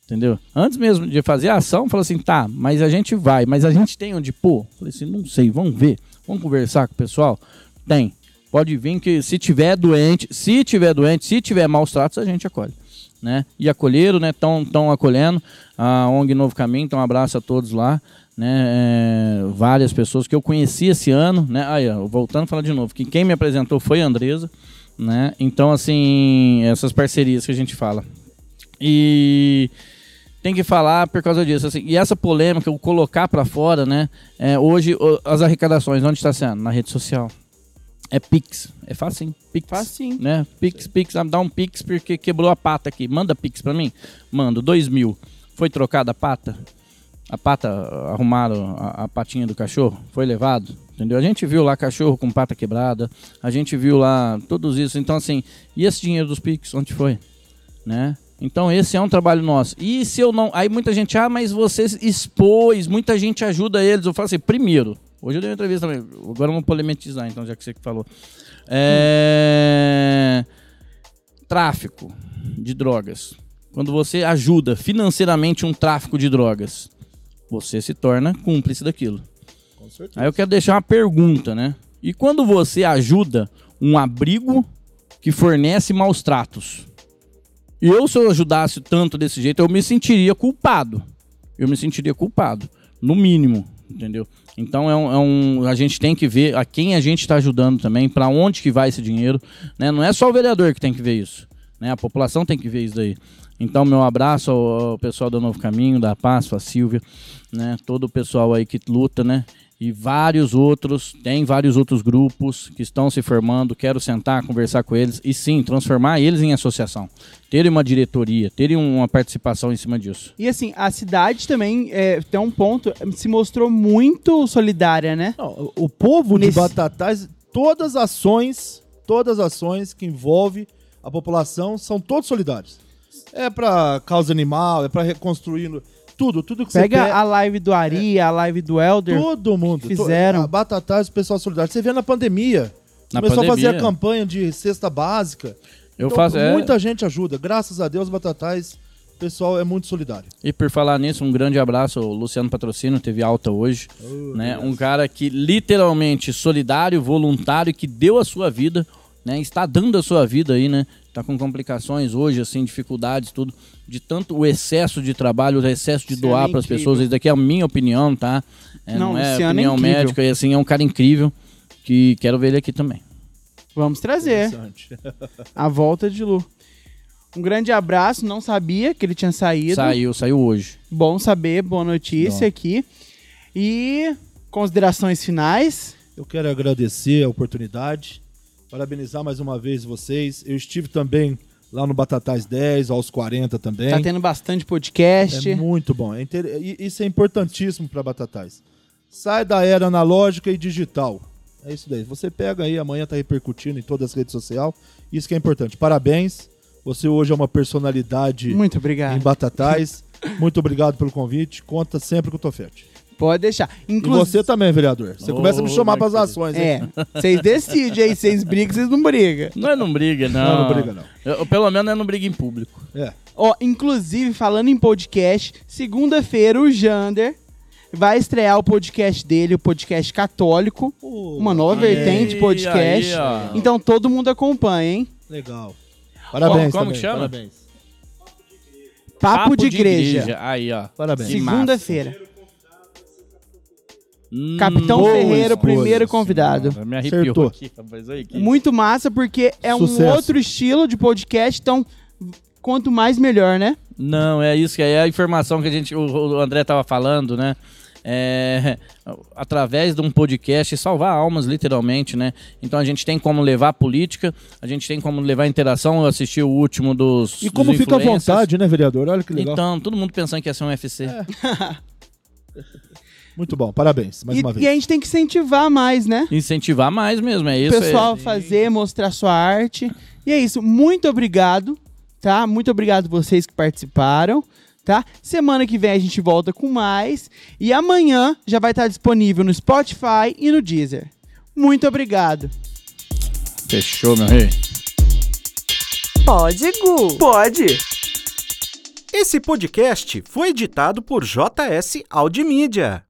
Entendeu? Antes mesmo de fazer a ação, falou assim: tá, mas a gente vai, mas a gente tem onde pôr? Falei assim: não sei, vamos ver, vamos conversar com o pessoal? Tem. Pode vir que se tiver doente, se tiver doente, se tiver maus tratos, a gente acolhe. Né? E acolheram, né? Estão tão acolhendo. A ONG Novo Caminho, então um abraço a todos lá. Né? É, várias pessoas que eu conheci esse ano, né? Aí, ó, voltando a falar de novo, que quem me apresentou foi a Andresa, né? Então, assim, essas parcerias que a gente fala. E tem que falar por causa disso. assim. e essa polêmica, o colocar pra fora, né? É, hoje, as arrecadações, onde está sendo? Na rede social. É Pix. É fácil, Pix. Facinho. Né? Pix, Pix, ah, dá um Pix porque quebrou a pata aqui. Manda Pix pra mim. Mando, dois mil. Foi trocada a pata? A pata, arrumaram a, a patinha do cachorro? Foi levado? Entendeu? A gente viu lá cachorro com pata quebrada. A gente viu lá todos isso. Então, assim, e esse dinheiro dos Pix, onde foi? Né? Então esse é um trabalho nosso. E se eu não. Aí muita gente, ah, mas você expôs, muita gente ajuda eles. Eu falo assim, primeiro, hoje eu dei uma entrevista também. Agora vamos polemizar, então, já que você que falou. É... Tráfico de drogas. Quando você ajuda financeiramente um tráfico de drogas, você se torna cúmplice daquilo. Com certeza. Aí eu quero deixar uma pergunta, né? E quando você ajuda um abrigo que fornece maus tratos? Eu, se eu ajudasse tanto desse jeito, eu me sentiria culpado. Eu me sentiria culpado, no mínimo, entendeu? Então é um, é um- a gente tem que ver a quem a gente está ajudando também, para onde que vai esse dinheiro, né? Não é só o vereador que tem que ver isso, né? A população tem que ver isso daí. Então meu abraço ao, ao pessoal do Novo Caminho, da Paz, a Silvia, né? Todo o pessoal aí que luta, né? E vários outros, tem vários outros grupos que estão se formando. Quero sentar, conversar com eles e sim, transformar eles em associação. Terem uma diretoria, terem uma participação em cima disso. E assim, a cidade também é, tem um ponto, se mostrou muito solidária, né? Não, o- povo de Batatais, todas as ações, todas as ações que envolvem a população são todos solidários. É pra causa animal, é pra reconstruir tudo, tudo que Pega você quer. a live do Ari, a live do Elder. Todo mundo. fizeram. To- A Batatais, o pessoal solidário. Você vê na pandemia. Na começou a fazer a pandemia. campanha de cesta básica. Eu Então, faço. é- Muita gente ajuda. Graças a Deus, Batatais, o pessoal é muito solidário. E por falar nisso, um grande abraço ao Luciano Patrocínio, teve alta hoje. né? Um cara que literalmente solidário, voluntário, que deu a sua vida, né? Está dando a sua vida aí, né? Tá com complicações hoje, assim, dificuldades, tudo. De tanto o excesso de trabalho, o excesso de doar é para as pessoas. Isso daqui é a minha opinião, tá? É, Não, não, é é opinião incrível. médica, e assim, é um cara incrível. Que quero ver ele aqui também. Vamos trazer Interessante. a volta de Lu. Um grande abraço, não sabia que ele tinha saído. Saiu, saiu hoje. Bom saber, boa notícia Bom. aqui. E considerações finais. Eu quero agradecer a oportunidade, parabenizar mais uma vez vocês. Eu estive também lá no Batatais 10, aos 40 também. Tá tendo bastante podcast. É muito bom. É inter- e- Isso é importantíssimo para Batatais. Sai da era analógica e digital. É isso daí. Você pega aí, amanhã tá repercutindo em todas as redes sociais. Isso que é importante. Parabéns. Você hoje é uma personalidade Muito em obrigado. Batatais. Muito obrigado pelo convite. Conta sempre com o Tofete. Pode deixar. E Inclusive, você também, vereador. Você Ô, começa a me chamar para as ações. hein? É, vocês decidem aí, vocês brigam, vocês não brigam. Não, não briga, não. Não, não briga, não. Eu- pelo menos eu não briga em público. É. Ó, inclusive, falando em podcast, segunda-feira o Jander vai estrear o podcast dele, o podcast católico, uma nova Aí, vertente podcast. aí, então todo mundo acompanha, hein? Legal. Parabéns. Como também, que chama? Parabéns. Papo, de, igreja. Aí, ó. Parabéns. Segunda-feira. Hum, Capitão Ferreira, o primeiro convidado. Me arrepiou Acertou. aqui, rapaz. Olha aqui. Muito massa, porque é um Sucesso. outro estilo de podcast, então quanto mais melhor, né? Não, é isso que é a informação que a gente, o, André tava falando, né? É, através de um podcast salvar almas, literalmente, né? Então a gente tem como levar política, a gente tem como levar interação. Eu assisti o último dos. E como dos fica à vontade, né, vereador? Olha que legal. Então, todo mundo pensando que ia ser um UFC. Muito bom, parabéns, mais e, uma e vez. a gente tem que incentivar mais, né? Incentivar mais mesmo, é O isso. pessoal é, fazer, mostrar sua arte. E é isso. Muito obrigado, tá? Muito obrigado vocês que participaram, tá? Semana que vem a gente volta com mais. E amanhã já vai estar disponível no Spotify e no Deezer. Muito obrigado. Fechou, meu rei. Pode, Gu. Pode. Esse podcast foi editado por JS Audimídia.